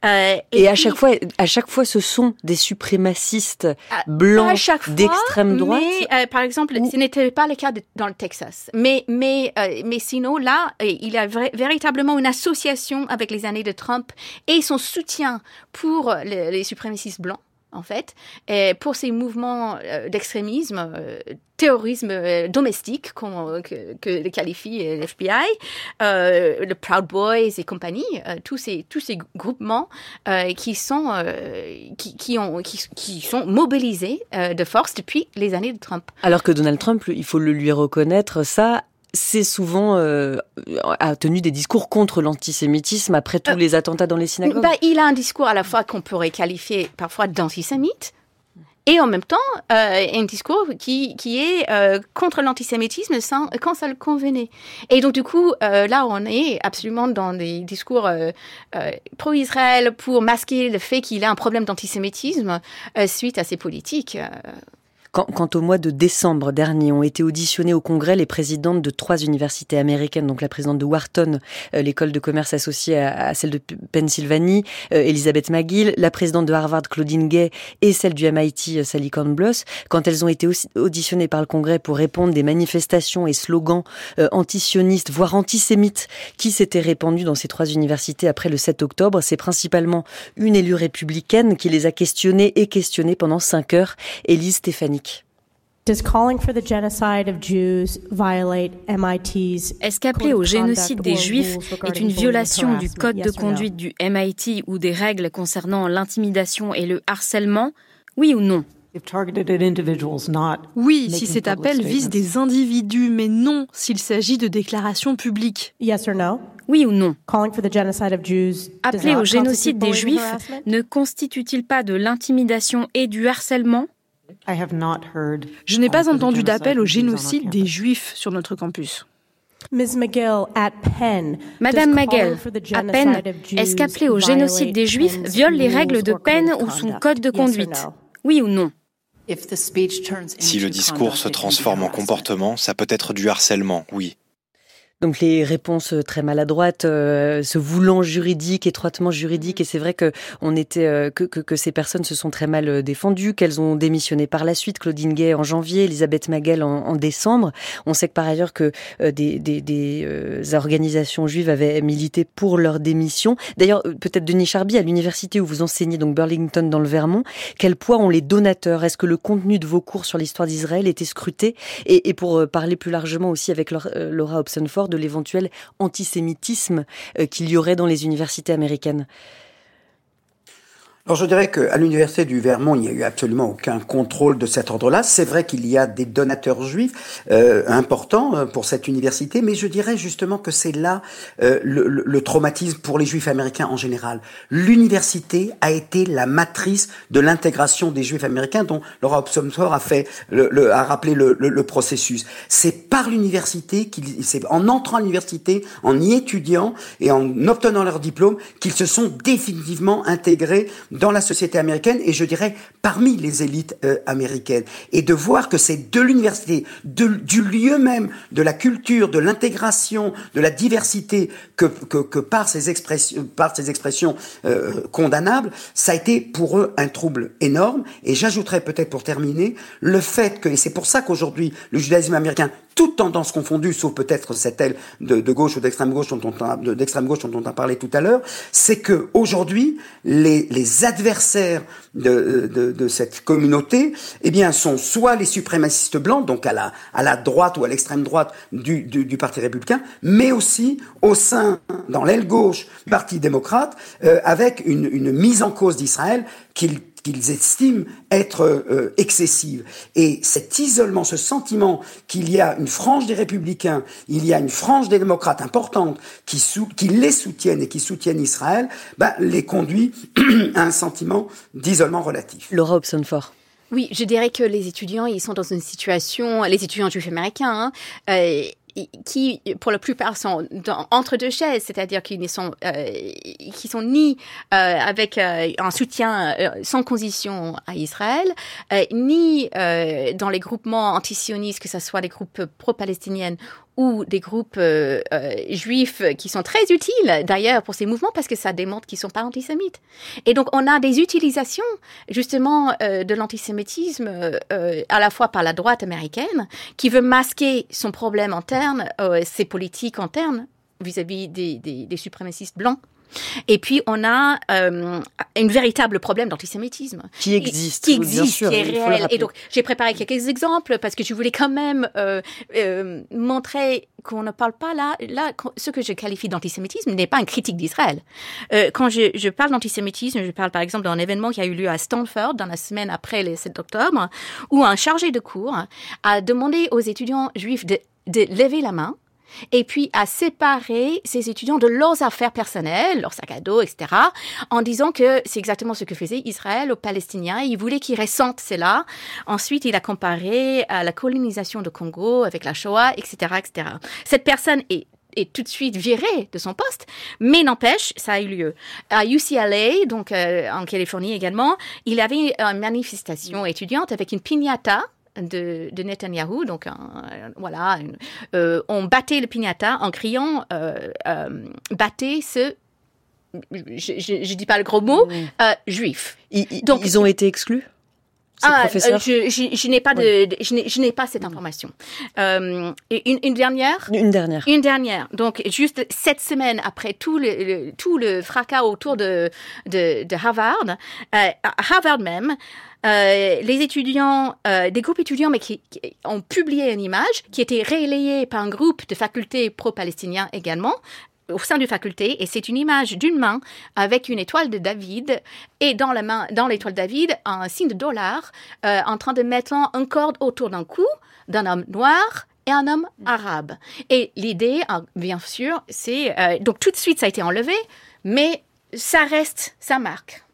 et, à chaque fois, à chaque fois, ce sont des suprémacistes blancs d'extrême droite. Mais, par exemple, ce n'était pas le cas dans le Texas. Mais, mais, euh, mais sinon, là, euh, il y a véritablement une association avec les années de Trump et son soutien pour les suprémacistes blancs en fait, et pour ces mouvements euh, d'extrémisme, euh, terrorisme euh, domestique, comme, que, que qualifie l'FBI, le Proud Boys et compagnie, tous ces tous ces groupements qui sont qui, qui, ont qui, qui sont mobilisés de force depuis les années de Trump. Alors que Donald Trump, il faut le lui reconnaître, ça c'est souvent euh, a tenu des discours contre l'antisémitisme après tous euh, les attentats dans les synagogues. Bah, il a un discours à la fois qu'on pourrait qualifier parfois d'antisémite et en même temps euh, un discours qui, qui est euh, contre l'antisémitisme quand ça le convenait. Et donc du coup, là, on est absolument dans des discours pro-Israël pour masquer le fait qu'il a un problème d'antisémitisme suite à ses politiques. Quant, au mois de décembre dernier, ont été auditionnés au Congrès les présidentes de trois universités américaines, donc la présidente de Wharton, euh, l'école de commerce associée à, celle de Pennsylvanie, euh, Elizabeth McGill, la présidente de Harvard, Claudine Gay, et celle du MIT, euh, Sally Kornbluth, quand elles ont été auditionnées par le Congrès pour répondre des manifestations et slogans antisionistes, voire antisémites, qui s'étaient répandus dans ces trois universités après le 7 octobre, c'est principalement une élue républicaine qui les a questionnées et questionnées pendant cinq heures, Elise Stéphanie. Est-ce qu'appeler au génocide des Juifs est une violation du code de conduite du MIT ou des règles concernant l'intimidation et le harcèlement? Oui ou non? Oui, si cet appel vise des individus, mais non s'il s'agit de déclarations publiques. Oui ou non? Appeler au génocide des Juifs ne constitue-t-il pas de l'intimidation et du harcèlement? Je n'ai pas entendu d'appel au génocide des Juifs sur notre campus. Madame McGill, à Penn, est-ce qu'appeler au génocide des Juifs viole les règles de Penn ou son code de conduite? Oui ou non? Si le discours se transforme en comportement, ça peut être du harcèlement, oui. Donc les réponses euh, très maladroites, euh, se voulant juridiques, étroitement juridiques, et c'est vrai que on était euh, que, que, que, ces personnes se sont très mal défendues, qu'elles ont démissionné par la suite. Claudine Gay en janvier, Elisabeth Maguel en, en décembre. On sait que par ailleurs que des, des, des organisations juives avaient milité pour leur démission. D'ailleurs, peut-être Denis Charby à l'université où vous enseignez donc Burlington dans le Vermont, quel poids ont les donateurs? Est-ce que le contenu de vos cours sur l'histoire d'Israël était scruté et, et, pour parler plus largement aussi avec Laura Hobsonford de l'éventuel antisémitisme euh, qu'il y aurait dans les universités américaines alors je dirais qu'à l'université du Vermont, il n'y a eu absolument aucun contrôle de cet ordre-là. C'est vrai qu'il y a des donateurs juifs euh, importants euh, pour cette université, mais je dirais justement que c'est là euh, le, le, traumatisme pour les juifs américains en général. L'université a été la matrice de l'intégration des juifs américains, dont Laura Hobsbawm a fait, le, a rappelé le, processus. C'est par l'université qu'ils, c'est en entrant à l'université, en y étudiant et en obtenant leur diplôme, qu'ils se sont définitivement intégrés dans la société américaine et je dirais parmi les élites euh, américaines. Et de voir que c'est de l'université, du lieu même, de la culture, de l'intégration, de la diversité que, que, que, par ces expressions, par ces expressions euh, condamnables, ça a été pour eux un trouble énorme. Et j'ajouterais peut-être pour terminer le fait que, et c'est pour ça qu'aujourd'hui le judaïsme américain toutes tendances confondues, sauf peut-être cette aile de, gauche ou d'extrême gauche dont on d'extrême gauche dont on a parlé tout à l'heure, c'est que aujourd'hui les, adversaires de, cette communauté, eh bien, sont soit les suprémacistes blancs, donc à la, droite ou à l'extrême droite du, Parti républicain, mais aussi au sein, dans l'aile gauche du Parti démocrate, euh, avec une, une mise en cause d'Israël qu'ils qu'ils estiment être euh, excessive. Et cet isolement, ce sentiment qu'il y a une frange des républicains, il y a une frange des démocrates importante qui, qui les soutiennent et qui soutiennent Israël, ben, les conduit à un sentiment d'isolement relatif. Laura Hobson-Fort. Oui, je dirais que les étudiants, ils sont dans une situation, les étudiants juifs américains, hein, euh, qui, pour la plupart, sont entre deux chaises, c'est-à-dire qu'ils sont, euh, qui sont ni euh, avec euh, un soutien euh, sans condition à Israël, euh, ni dans les groupements antisionistes, que ce soit les groupes pro-palestiniennes ou des groupes euh, euh, juifs qui sont très utiles d'ailleurs pour ces mouvements parce que ça démontre qu'ils sont pas antisémites. Et donc on a des utilisations justement euh, de l'antisémitisme à la fois par la droite américaine qui veut masquer son problème interne, ses politiques internes vis-à-vis des, des suprémacistes blancs et puis, on a euh, un véritable problème d'antisémitisme. Qui existe. Qui existe, qui est réel. Et donc, j'ai préparé quelques exemples parce que je voulais quand même euh, euh, montrer qu'on ne parle pas là, là, ce que je qualifie d'antisémitisme n'est pas une critique d'Israël. Euh, quand je, je parle d'antisémitisme, je parle par exemple d'un événement qui a eu lieu à Stanford dans la semaine après le 7 octobre, où un chargé de cours a demandé aux étudiants juifs de, de lever la main et puis à séparer ces étudiants de leurs affaires personnelles, leurs sacs à dos, etc., en disant que c'est exactement ce que faisait Israël aux Palestiniens. Il voulait qu'ils ressentent cela. Ensuite, il a comparé à la colonisation de Congo avec la Shoah, etc., etc. Cette personne est tout de suite virée de son poste, mais n'empêche, ça a eu lieu. À UCLA, donc euh, en Californie également, il y avait une manifestation étudiante avec une piñata de, de Netanyahou. Donc, voilà, euh, on battait le piñata en criant euh, euh, battez ce je ne dis pas le gros mot, juif. Donc, ils ont été exclus ah, je, je, je n'ai pas de, je n'ai pas cette information. Euh, une, une, dernière. Une dernière. Une dernière. Donc juste sept semaines après tout le, tout le fracas autour de de, de Harvard, euh, Harvard même, euh, les étudiants, euh, des groupes étudiants, mais qui, ont publié une image qui était relayée par un groupe de facultés pro-palestiniens également, au sein du faculté et c'est une image d'une main avec une étoile de David et dans la main dans l'étoile de David un signe de dollar euh, en train de mettre un corde autour d'un cou d'un homme noir et un homme arabe. Et l'idée bien sûr c'est donc tout de suite ça a été enlevé mais ça reste sa marque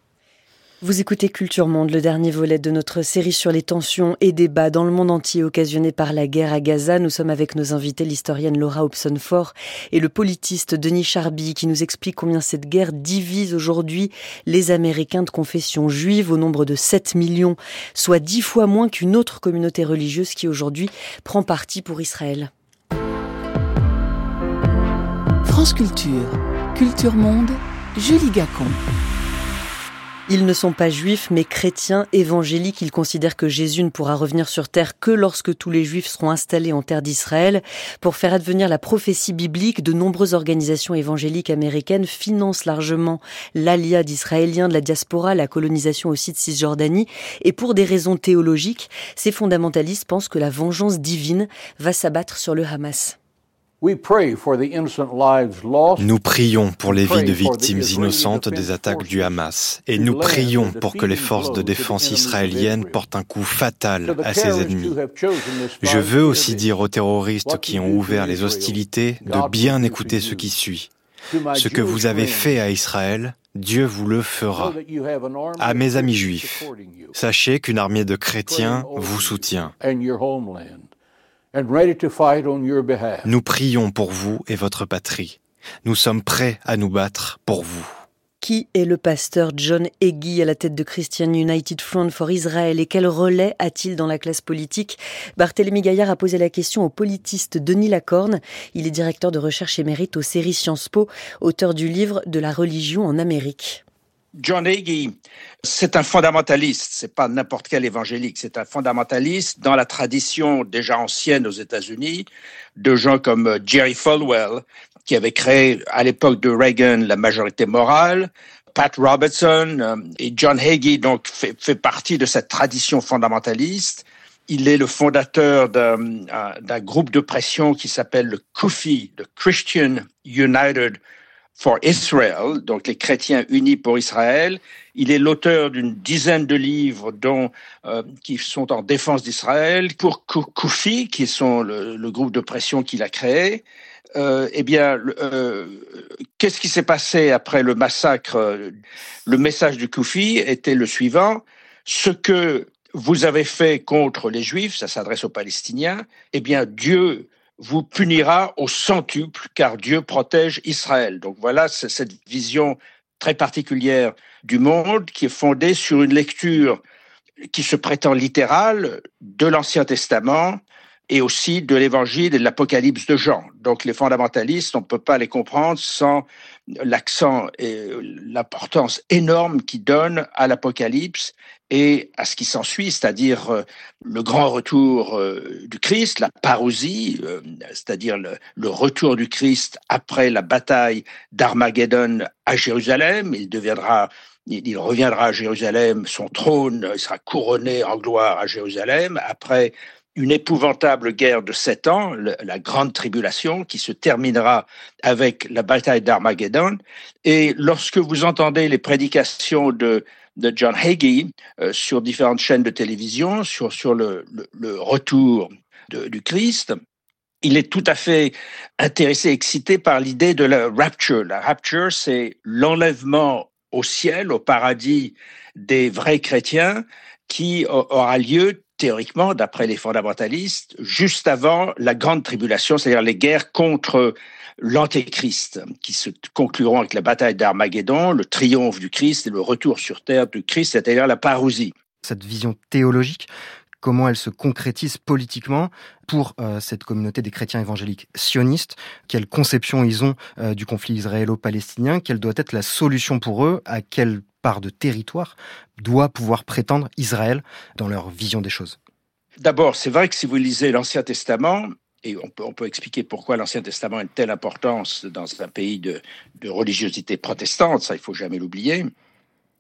vous écoutez Culture Monde, le dernier volet de notre série sur les tensions et débats dans le monde entier occasionnés par la guerre à Gaza. Nous sommes avec nos invités, l'historienne Laura Hobson-Fort et le politiste Denis Charby, qui nous explique combien cette guerre divise aujourd'hui les Américains de confession juive au nombre de 7 millions, soit dix fois moins qu'une autre communauté religieuse qui aujourd'hui prend parti pour Israël. France Culture, Culture Monde, Julie Gacon. Ils ne sont pas juifs, mais chrétiens évangéliques. Ils considèrent que Jésus ne pourra revenir sur terre que lorsque tous les juifs seront installés en terre d'Israël. Pour faire advenir la prophétie biblique, de nombreuses organisations évangéliques américaines financent largement l'alia d'Israéliens de la diaspora, la colonisation aussi de Cisjordanie. Et pour des raisons théologiques, ces fondamentalistes pensent que la vengeance divine va s'abattre sur le Hamas. Nous prions pour les vies de victimes innocentes des attaques du Hamas. Et nous prions pour que les forces de défense israéliennes portent un coup fatal à ses ennemis. Je veux aussi dire aux terroristes qui ont ouvert les hostilités de bien écouter ce qui suit. Ce que vous avez fait à Israël, Dieu vous le fera. À mes amis juifs, sachez qu'une armée de chrétiens vous soutient. Nous prions pour vous et votre patrie. Nous sommes prêts à nous battre pour vous. Qui est le pasteur John Hagee à la tête de Christian United Front for Israel et quel relais a-t-il dans la classe politique? Barthélemy Gaillard a posé la question au politiste Denis Lacorne. Il est directeur de recherche émérite aux séries Sciences Po, auteur du livre De la religion en Amérique. John Hagee, c'est un fondamentaliste, c'est pas n'importe quel évangélique, c'est un fondamentaliste dans la tradition déjà ancienne aux États-Unis de gens comme Jerry Falwell, qui avait créé à l'époque de Reagan la majorité morale, Pat Robertson euh, et John Hagee donc fait, fait partie de cette tradition fondamentaliste. Il est le fondateur d'un euh, groupe de pression qui s'appelle le CUFI, le Christian United for Israel, donc les chrétiens unis pour Israël. Il est l'auteur d'une dizaine de livres dont euh, qui sont en défense d'Israël pour Koufi, qui sont le, groupe de pression qu'il a créé. Euh, eh bien, euh, qu'est-ce qui s'est passé après le massacre? Le message du Koufi était le suivant ce que vous avez fait contre les Juifs, ça s'adresse aux Palestiniens. Eh bien, Dieu vous punira au centuple, car Dieu protège Israël. Donc voilà cette vision très particulière du monde qui est fondée sur une lecture qui se prétend littérale de l'Ancien Testament et aussi de l'Évangile et de l'Apocalypse de Jean. Donc les fondamentalistes, on ne peut pas les comprendre sans l'accent et l'importance énorme qu'ils donnent à l'Apocalypse et à ce qui s'ensuit, c'est-à-dire euh, le grand retour euh, du Christ, la parousie, euh, c'est-à-dire le, retour du Christ après la bataille d'Armageddon à Jérusalem. Il reviendra à Jérusalem, son trône, sera couronné en gloire à Jérusalem après une épouvantable guerre de sept ans, la grande tribulation, qui se terminera avec la bataille d'Armageddon. Et lorsque vous entendez les prédications de, John Hagee euh, sur différentes chaînes de télévision, sur, sur le, retour du Christ, il est tout à fait intéressé, excité par l'idée de la rapture. La rapture, c'est l'enlèvement au ciel, au paradis des vrais chrétiens qui aura lieu théoriquement, d'après les fondamentalistes, juste avant la grande tribulation, c'est-à-dire les guerres contre l'Antéchrist, qui se concluront avec la bataille d'Armageddon, le triomphe du Christ et le retour sur terre du Christ, c'est-à-dire la parousie. Cette vision théologique, comment elle se concrétise politiquement pour euh, cette communauté des chrétiens évangéliques sionistes, quelle conception ils ont euh, du conflit israélo-palestinien, quelle doit être la solution pour eux, à quelle part de territoire doit pouvoir prétendre Israël dans leur vision des choses. D'abord, c'est vrai que si vous lisez l'Ancien Testament, et on peut, expliquer pourquoi l'Ancien Testament a une telle importance dans un pays de, de religiosité protestante, ça il faut jamais l'oublier,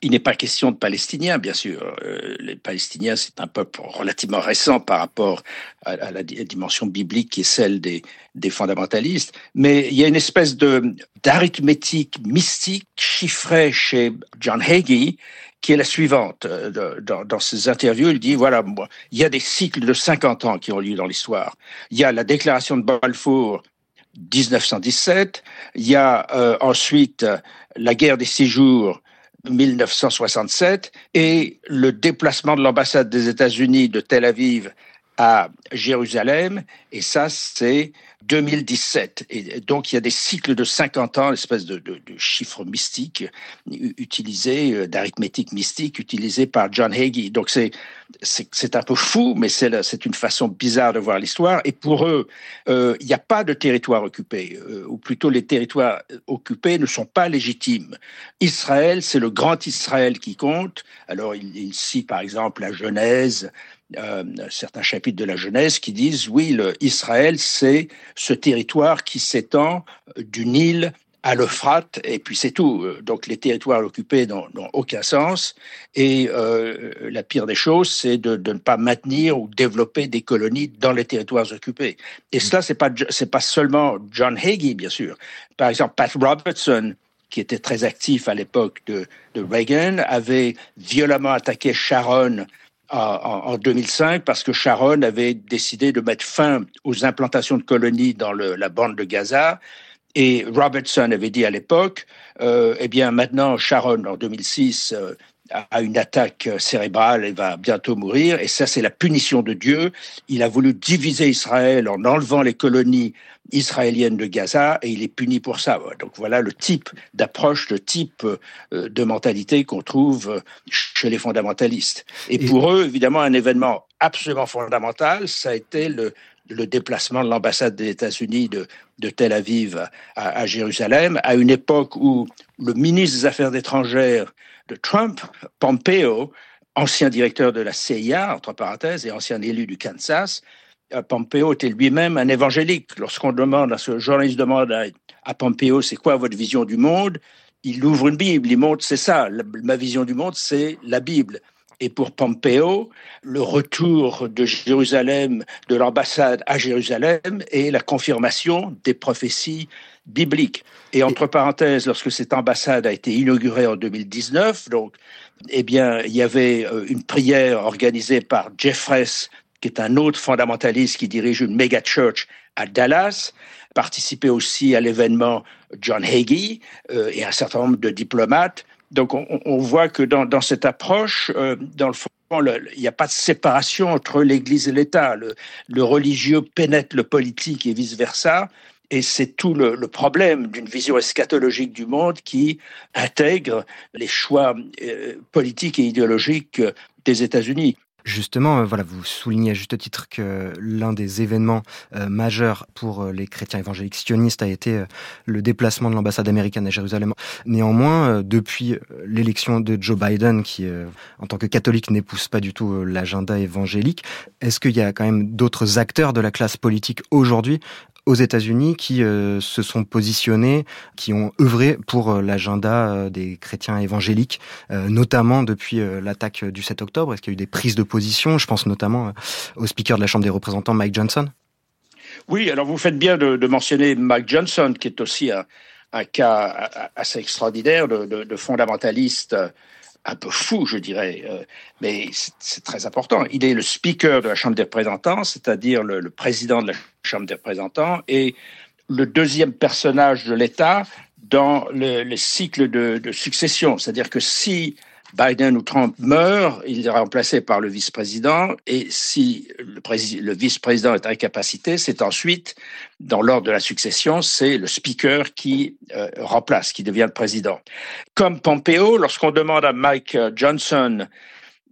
il n'est pas question de Palestiniens, bien sûr. Euh, les Palestiniens, c'est un peuple relativement récent par rapport à, la dimension biblique qui est celle des, des fondamentalistes. Mais il y a une espèce de d'arithmétique mystique chiffrée chez John Hagee qui est la suivante. Euh, dans, dans ses interviews, il dit, voilà, il y a des cycles de 50 ans qui ont lieu dans l'histoire. Il y a la déclaration de Balfour 1917, il y a euh, ensuite la guerre des six jours 1967 et le déplacement de l'ambassade des États-Unis de Tel Aviv à Jérusalem, et ça, c'est 2017. Et donc, il y a des cycles de 50 ans, espèce de, de, de chiffres mystiques utilisés, euh, d'arithmétique mystique utilisés par John Hagee. Donc, c'est, c'est, un peu fou, mais c'est, c'est une façon bizarre de voir l'histoire. Et pour eux, euh, il n'y a pas de territoire occupé, euh, ou plutôt les territoires occupés ne sont pas légitimes. Israël, c'est le grand Israël qui compte. Alors, il, il cite par exemple la Genèse, euh, certains chapitres de la Genèse qui disent oui, Israël, c'est ce territoire qui s'étend du Nil à l'Euphrate, et puis c'est tout. Donc les territoires occupés n'ont aucun sens. Et euh, la pire des choses, c'est de, ne pas maintenir ou développer des colonies dans les territoires occupés. Et cela, c'est pas pas seulement John Hagee, bien sûr. Par exemple, Pat Robertson, qui était très actif à l'époque de Reagan, avait violemment attaqué Sharon en, 2005 parce que Sharon avait décidé de mettre fin aux implantations de colonies dans la bande de Gaza. Et Robertson avait dit à l'époque, euh, eh bien maintenant Sharon en 2006 euh, a une attaque cérébrale et va bientôt mourir. Et ça, c'est la punition de Dieu. Il a voulu diviser Israël en enlevant les colonies israéliennes de Gaza et il est puni pour ça. Donc voilà le type d'approche, le type euh, de mentalité qu'on trouve chez les fondamentalistes. Et, pour eux, évidemment, un événement absolument fondamental, ça a été le, le déplacement de l'ambassade des États-Unis de, Tel Aviv à, Jérusalem, à une époque où le ministre des Affaires étrangères de Trump, Pompeo, ancien directeur de la CIA, entre parenthèses, et ancien élu du Kansas, euh, Pompeo était lui-même un évangélique. Lorsqu'on demande à ce journaliste demande à Pompeo, c'est quoi votre vision du monde Il ouvre une Bible, il montre, c'est ça, ma vision du monde, c'est la Bible. Et pour Pompeo, le retour de Jérusalem, de l'ambassade à Jérusalem, est la confirmation des prophéties bibliques. Et entre parenthèses, lorsque cette ambassade a été inaugurée en 2019, donc, eh bien, il y avait euh, une prière organisée par Jeffress, qui est un autre fondamentaliste qui dirige une méga church à Dallas, participé aussi à l'événement John Hagee euh, et un certain nombre de diplomates. Donc on, voit que dans, cette approche, euh, dans le fond, il n'y a pas de séparation entre l'Église et l'État. Le, religieux pénètre le politique et vice-versa. Et c'est tout le, le problème d'une vision eschatologique du monde qui intègre les choix euh, politiques et idéologiques des États-Unis. Justement, euh, voilà, vous soulignez à juste titre que l'un des événements euh, majeurs pour euh, les chrétiens évangéliques sionistes a été le déplacement de l'ambassade américaine à Jérusalem. Néanmoins, depuis l'élection de Joe Biden, qui en tant que catholique n'épouse pas du tout l'agenda évangélique, est-ce qu'il y a quand même d'autres acteurs de la classe politique aujourd'hui aux États-Unis qui se sont positionnés, qui ont œuvré pour l'agenda des chrétiens évangéliques, notamment depuis l'attaque du 7 octobre? Est-ce qu'il y a eu des prises de Je pense notamment euh, au speaker de la Chambre des représentants, Mike Johnson. Oui, alors vous faites bien de, mentionner Mike Johnson, qui est aussi un, cas assez extraordinaire de, fondamentaliste un peu fou, je dirais, euh, mais c'est très important. Il est le speaker de la Chambre des représentants, c'est-à-dire le, président de la Chambre des représentants, et le deuxième personnage de l'État dans le, le cycle de, de succession. C'est-à-dire que si Biden ou Trump meurt, il est remplacé par le vice-président, et si le, vice-président est incapacité, c'est ensuite, dans l'ordre de la succession, c'est le speaker qui euh, remplace, qui devient le président. Comme Pompeo, lorsqu'on demande à Mike Johnson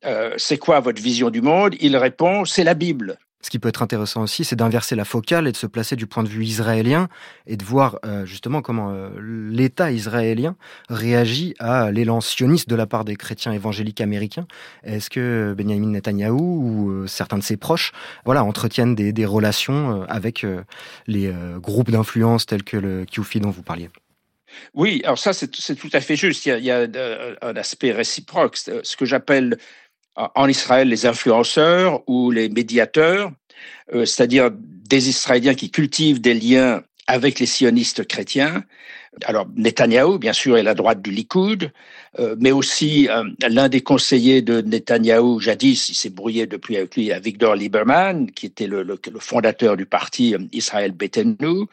euh, c'est quoi votre vision du monde, il répond c'est la Bible. Ce qui peut être intéressant aussi, c'est d'inverser la focale et de se placer du point de vue israélien et de voir euh, justement comment euh, l'État israélien réagit à l'élan sioniste de la part des chrétiens évangéliques américains. Est-ce que Benjamin Netanyahou ou euh, certains de ses proches voilà, entretiennent des, relations avec les groupes d'influence tels que le QFI dont vous parliez? Oui, alors ça, c'est tout à fait juste. Il y a, un aspect réciproque, ce que j'appelle en Israël les influenceurs ou les médiateurs, euh, c'est-à-dire des Israéliens qui cultivent des liens avec les sionistes chrétiens. Alors Netanyahou, bien sûr, est la droite du Likoud, euh, mais aussi euh, l'un des conseillers de Netanyahou, jadis, il s'est brouillé depuis avec lui, Victor Lieberman, qui était le, fondateur du parti euh, Israël Betenu,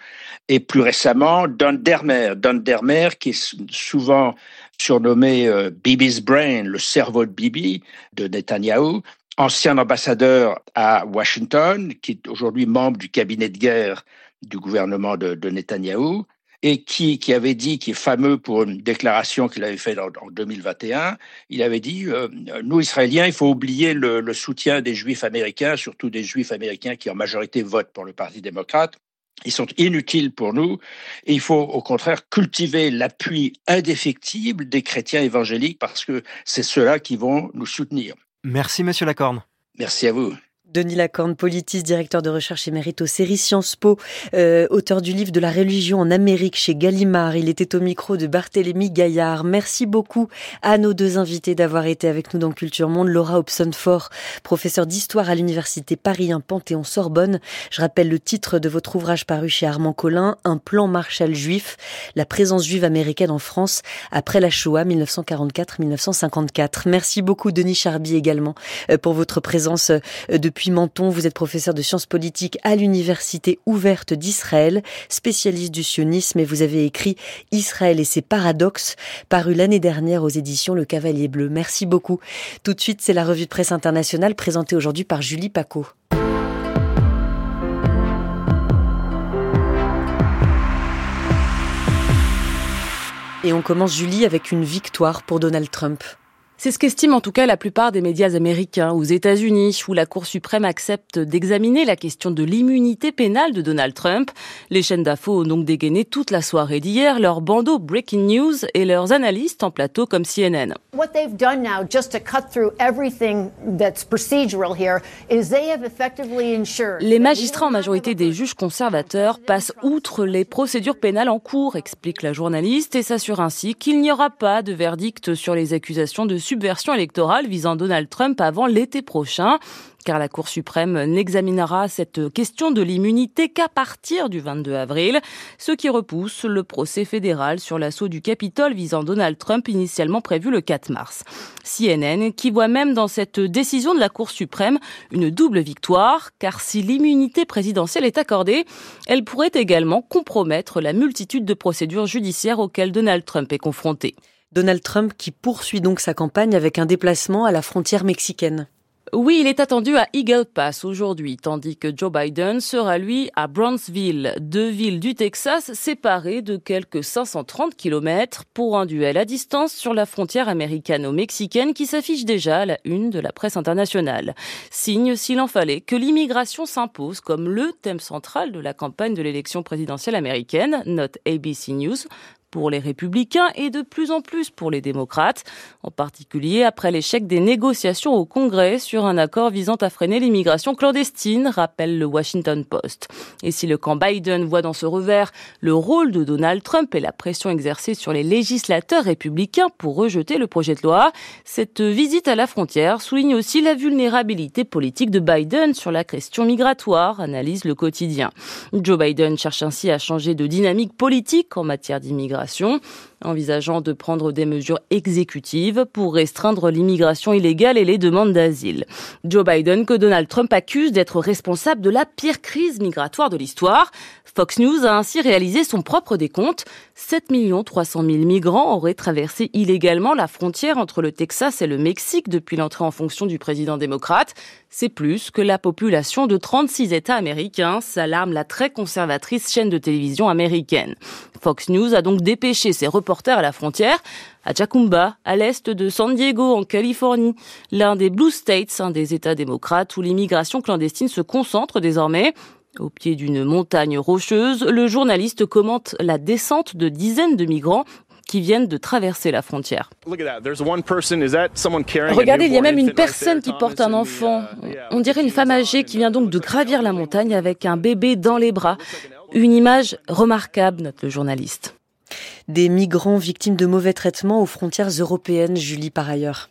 et plus récemment Don Dermer, Don Dermer, qui est souvent surnommé euh, Bibi's Brain, le cerveau de Bibi, de Netanyahou, ancien ambassadeur à Washington, qui est aujourd'hui membre du cabinet de guerre du gouvernement de, Netanyahou, et qui, avait dit, qui est fameux pour une déclaration qu'il avait faite en, en 2021, il avait dit, euh, nous, Israéliens, il faut oublier le soutien des Juifs américains, surtout des Juifs américains qui en majorité votent pour le Parti démocrate. Ils sont inutiles pour nous et il faut au contraire cultiver l'appui indéfectible des chrétiens évangéliques parce que c'est ceux-là qui vont nous soutenir. Merci, monsieur Lacorne. Merci à vous. Denis Lacorne, politiste, directeur de recherche émérite aux séries Sciences Po, euh, auteur du livre de la religion en Amérique chez Gallimard. Il était au micro de Barthélémy Gaillard. Merci beaucoup à nos deux invités d'avoir été avec nous dans Culture Monde. Laura Hobson-Fort, professeure d'histoire à l'université Paris 1 Panthéon-Sorbonne. Je rappelle le titre de votre ouvrage paru chez Armand Collin, Un plan Marshall juif, la présence juive américaine en France après la Shoah 1944-1954. Merci beaucoup Denis Charby également euh, pour votre présence euh, depuis depuis Menton, vous êtes professeur de sciences politiques à l'Université ouverte d'Israël, spécialiste du sionisme et vous avez écrit Israël et ses paradoxes, paru l'année dernière aux éditions Le Cavalier Bleu. Merci beaucoup. Tout de suite, c'est la revue de presse internationale présentée aujourd'hui par Julie Paco. Et on commence, Julie, avec une victoire pour Donald Trump. C'est ce qu'estiment en tout cas la plupart des médias américains aux États-Unis, où la Cour suprême accepte d'examiner la question de l'immunité pénale de Donald Trump. Les chaînes d'infos ont donc dégainé toute la soirée d'hier leurs bandeaux Breaking News et leurs analystes en plateau comme CNN. Les magistrats en majorité des juges conservateurs passent outre les procédures pénales en cours, explique la journaliste, et s'assure ainsi qu'il n'y aura pas de verdict sur les accusations de subversion électorale visant Donald Trump avant l'été prochain car la Cour suprême n'examinera cette question de l'immunité qu'à partir du 22 avril, ce qui repousse le procès fédéral sur l'assaut du Capitole visant Donald Trump initialement prévu le 4 mars. CNN qui voit même dans cette décision de la Cour suprême une double victoire, car si l'immunité présidentielle est accordée, elle pourrait également compromettre la multitude de procédures judiciaires auxquelles Donald Trump est confronté. Donald Trump qui poursuit donc sa campagne avec un déplacement à la frontière mexicaine. Oui, il est attendu à Eagle Pass aujourd'hui, tandis que Joe Biden sera lui à Brownsville, deux villes du Texas séparées de quelques 530 km pour un duel à distance sur la frontière américano-mexicaine qui s'affiche déjà à la une de la presse internationale. Signe, s'il en fallait, que l'immigration s'impose comme le thème central de la campagne de l'élection présidentielle américaine, note ABC News, pour les républicains et de plus en plus pour les démocrates, en particulier après l'échec des négociations au Congrès sur un accord visant à freiner l'immigration clandestine, rappelle le Washington Post. Et si le camp Biden voit dans ce revers le rôle de Donald Trump et la pression exercée sur les législateurs républicains pour rejeter le projet de loi, cette visite à la frontière souligne aussi la vulnérabilité politique de Biden sur la question migratoire, analyse le quotidien. Joe Biden cherche ainsi à changer de dynamique politique en matière d'immigration envisageant de prendre des mesures exécutives pour restreindre l'immigration illégale et les demandes d'asile. Joe Biden, que Donald Trump accuse d'être responsable de la pire crise migratoire de l'histoire. Fox News a ainsi réalisé son propre décompte. 7 300 000 migrants auraient traversé illégalement la frontière entre le Texas et le Mexique depuis l'entrée en fonction du président démocrate. C'est plus que la population de 36 États américains, s'alarme la très conservatrice chaîne de télévision américaine. Fox News a donc dépêché ses reporters à la frontière, à Jacumba, à l'est de San Diego, en Californie, l'un des Blue States, un des États démocrates où l'immigration clandestine se concentre désormais. Au pied d'une montagne rocheuse, le journaliste commente la descente de dizaines de migrants qui viennent de traverser la frontière. Regardez, il y a même une personne qui porte un enfant. Uh, On dirait une femme âgée qui vient donc de gravir la montagne avec un bébé dans les bras. Une image remarquable, note le journaliste. Des migrants victimes de mauvais traitements aux frontières européennes, Julie par ailleurs.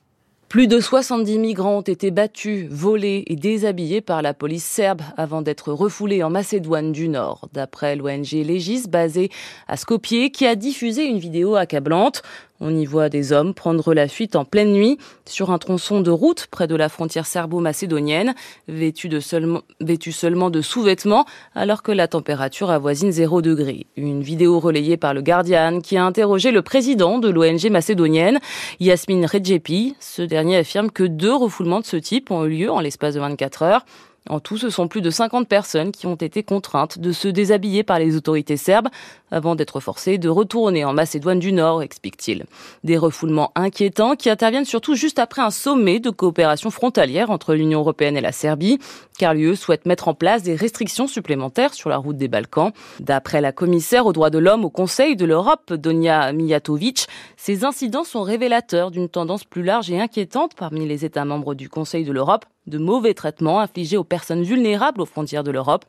Plus de 70 migrants ont été battus, volés et déshabillés par la police serbe avant d'être refoulés en Macédoine du Nord, d'après l'ONG Legis basée à Skopje qui a diffusé une vidéo accablante. On y voit des hommes prendre la fuite en pleine nuit sur un tronçon de route près de la frontière serbo-macédonienne, vêtus, seulement, seulement de sous-vêtements alors que la température avoisine 0 degré. Une vidéo relayée par le Guardian qui a interrogé le président de l'ONG macédonienne, Yasmin Redjepi. Ce dernier affirme que deux refoulements de ce type ont eu lieu en l'espace de 24 heures. En tout, ce sont plus de 50 personnes qui ont été contraintes de se déshabiller par les autorités serbes avant d'être forcées de retourner en Macédoine du Nord, explique-t-il. Des refoulements inquiétants qui interviennent surtout juste après un sommet de coopération frontalière entre l'Union européenne et la Serbie, car l'UE souhaite mettre en place des restrictions supplémentaires sur la route des Balkans. D'après la commissaire aux droits de l'homme au Conseil de l'Europe, Donia Mijatovic, ces incidents sont révélateurs d'une tendance plus large et inquiétante parmi les États membres du Conseil de l'Europe de mauvais traitements infligés aux personnes vulnérables aux frontières de l'Europe.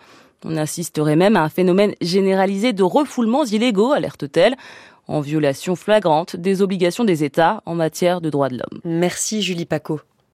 On assisterait même à un phénomène généralisé de refoulements illégaux, alerte-t-elle, en violation flagrante des obligations des États en matière de droits de l'homme. Merci Julie Paco.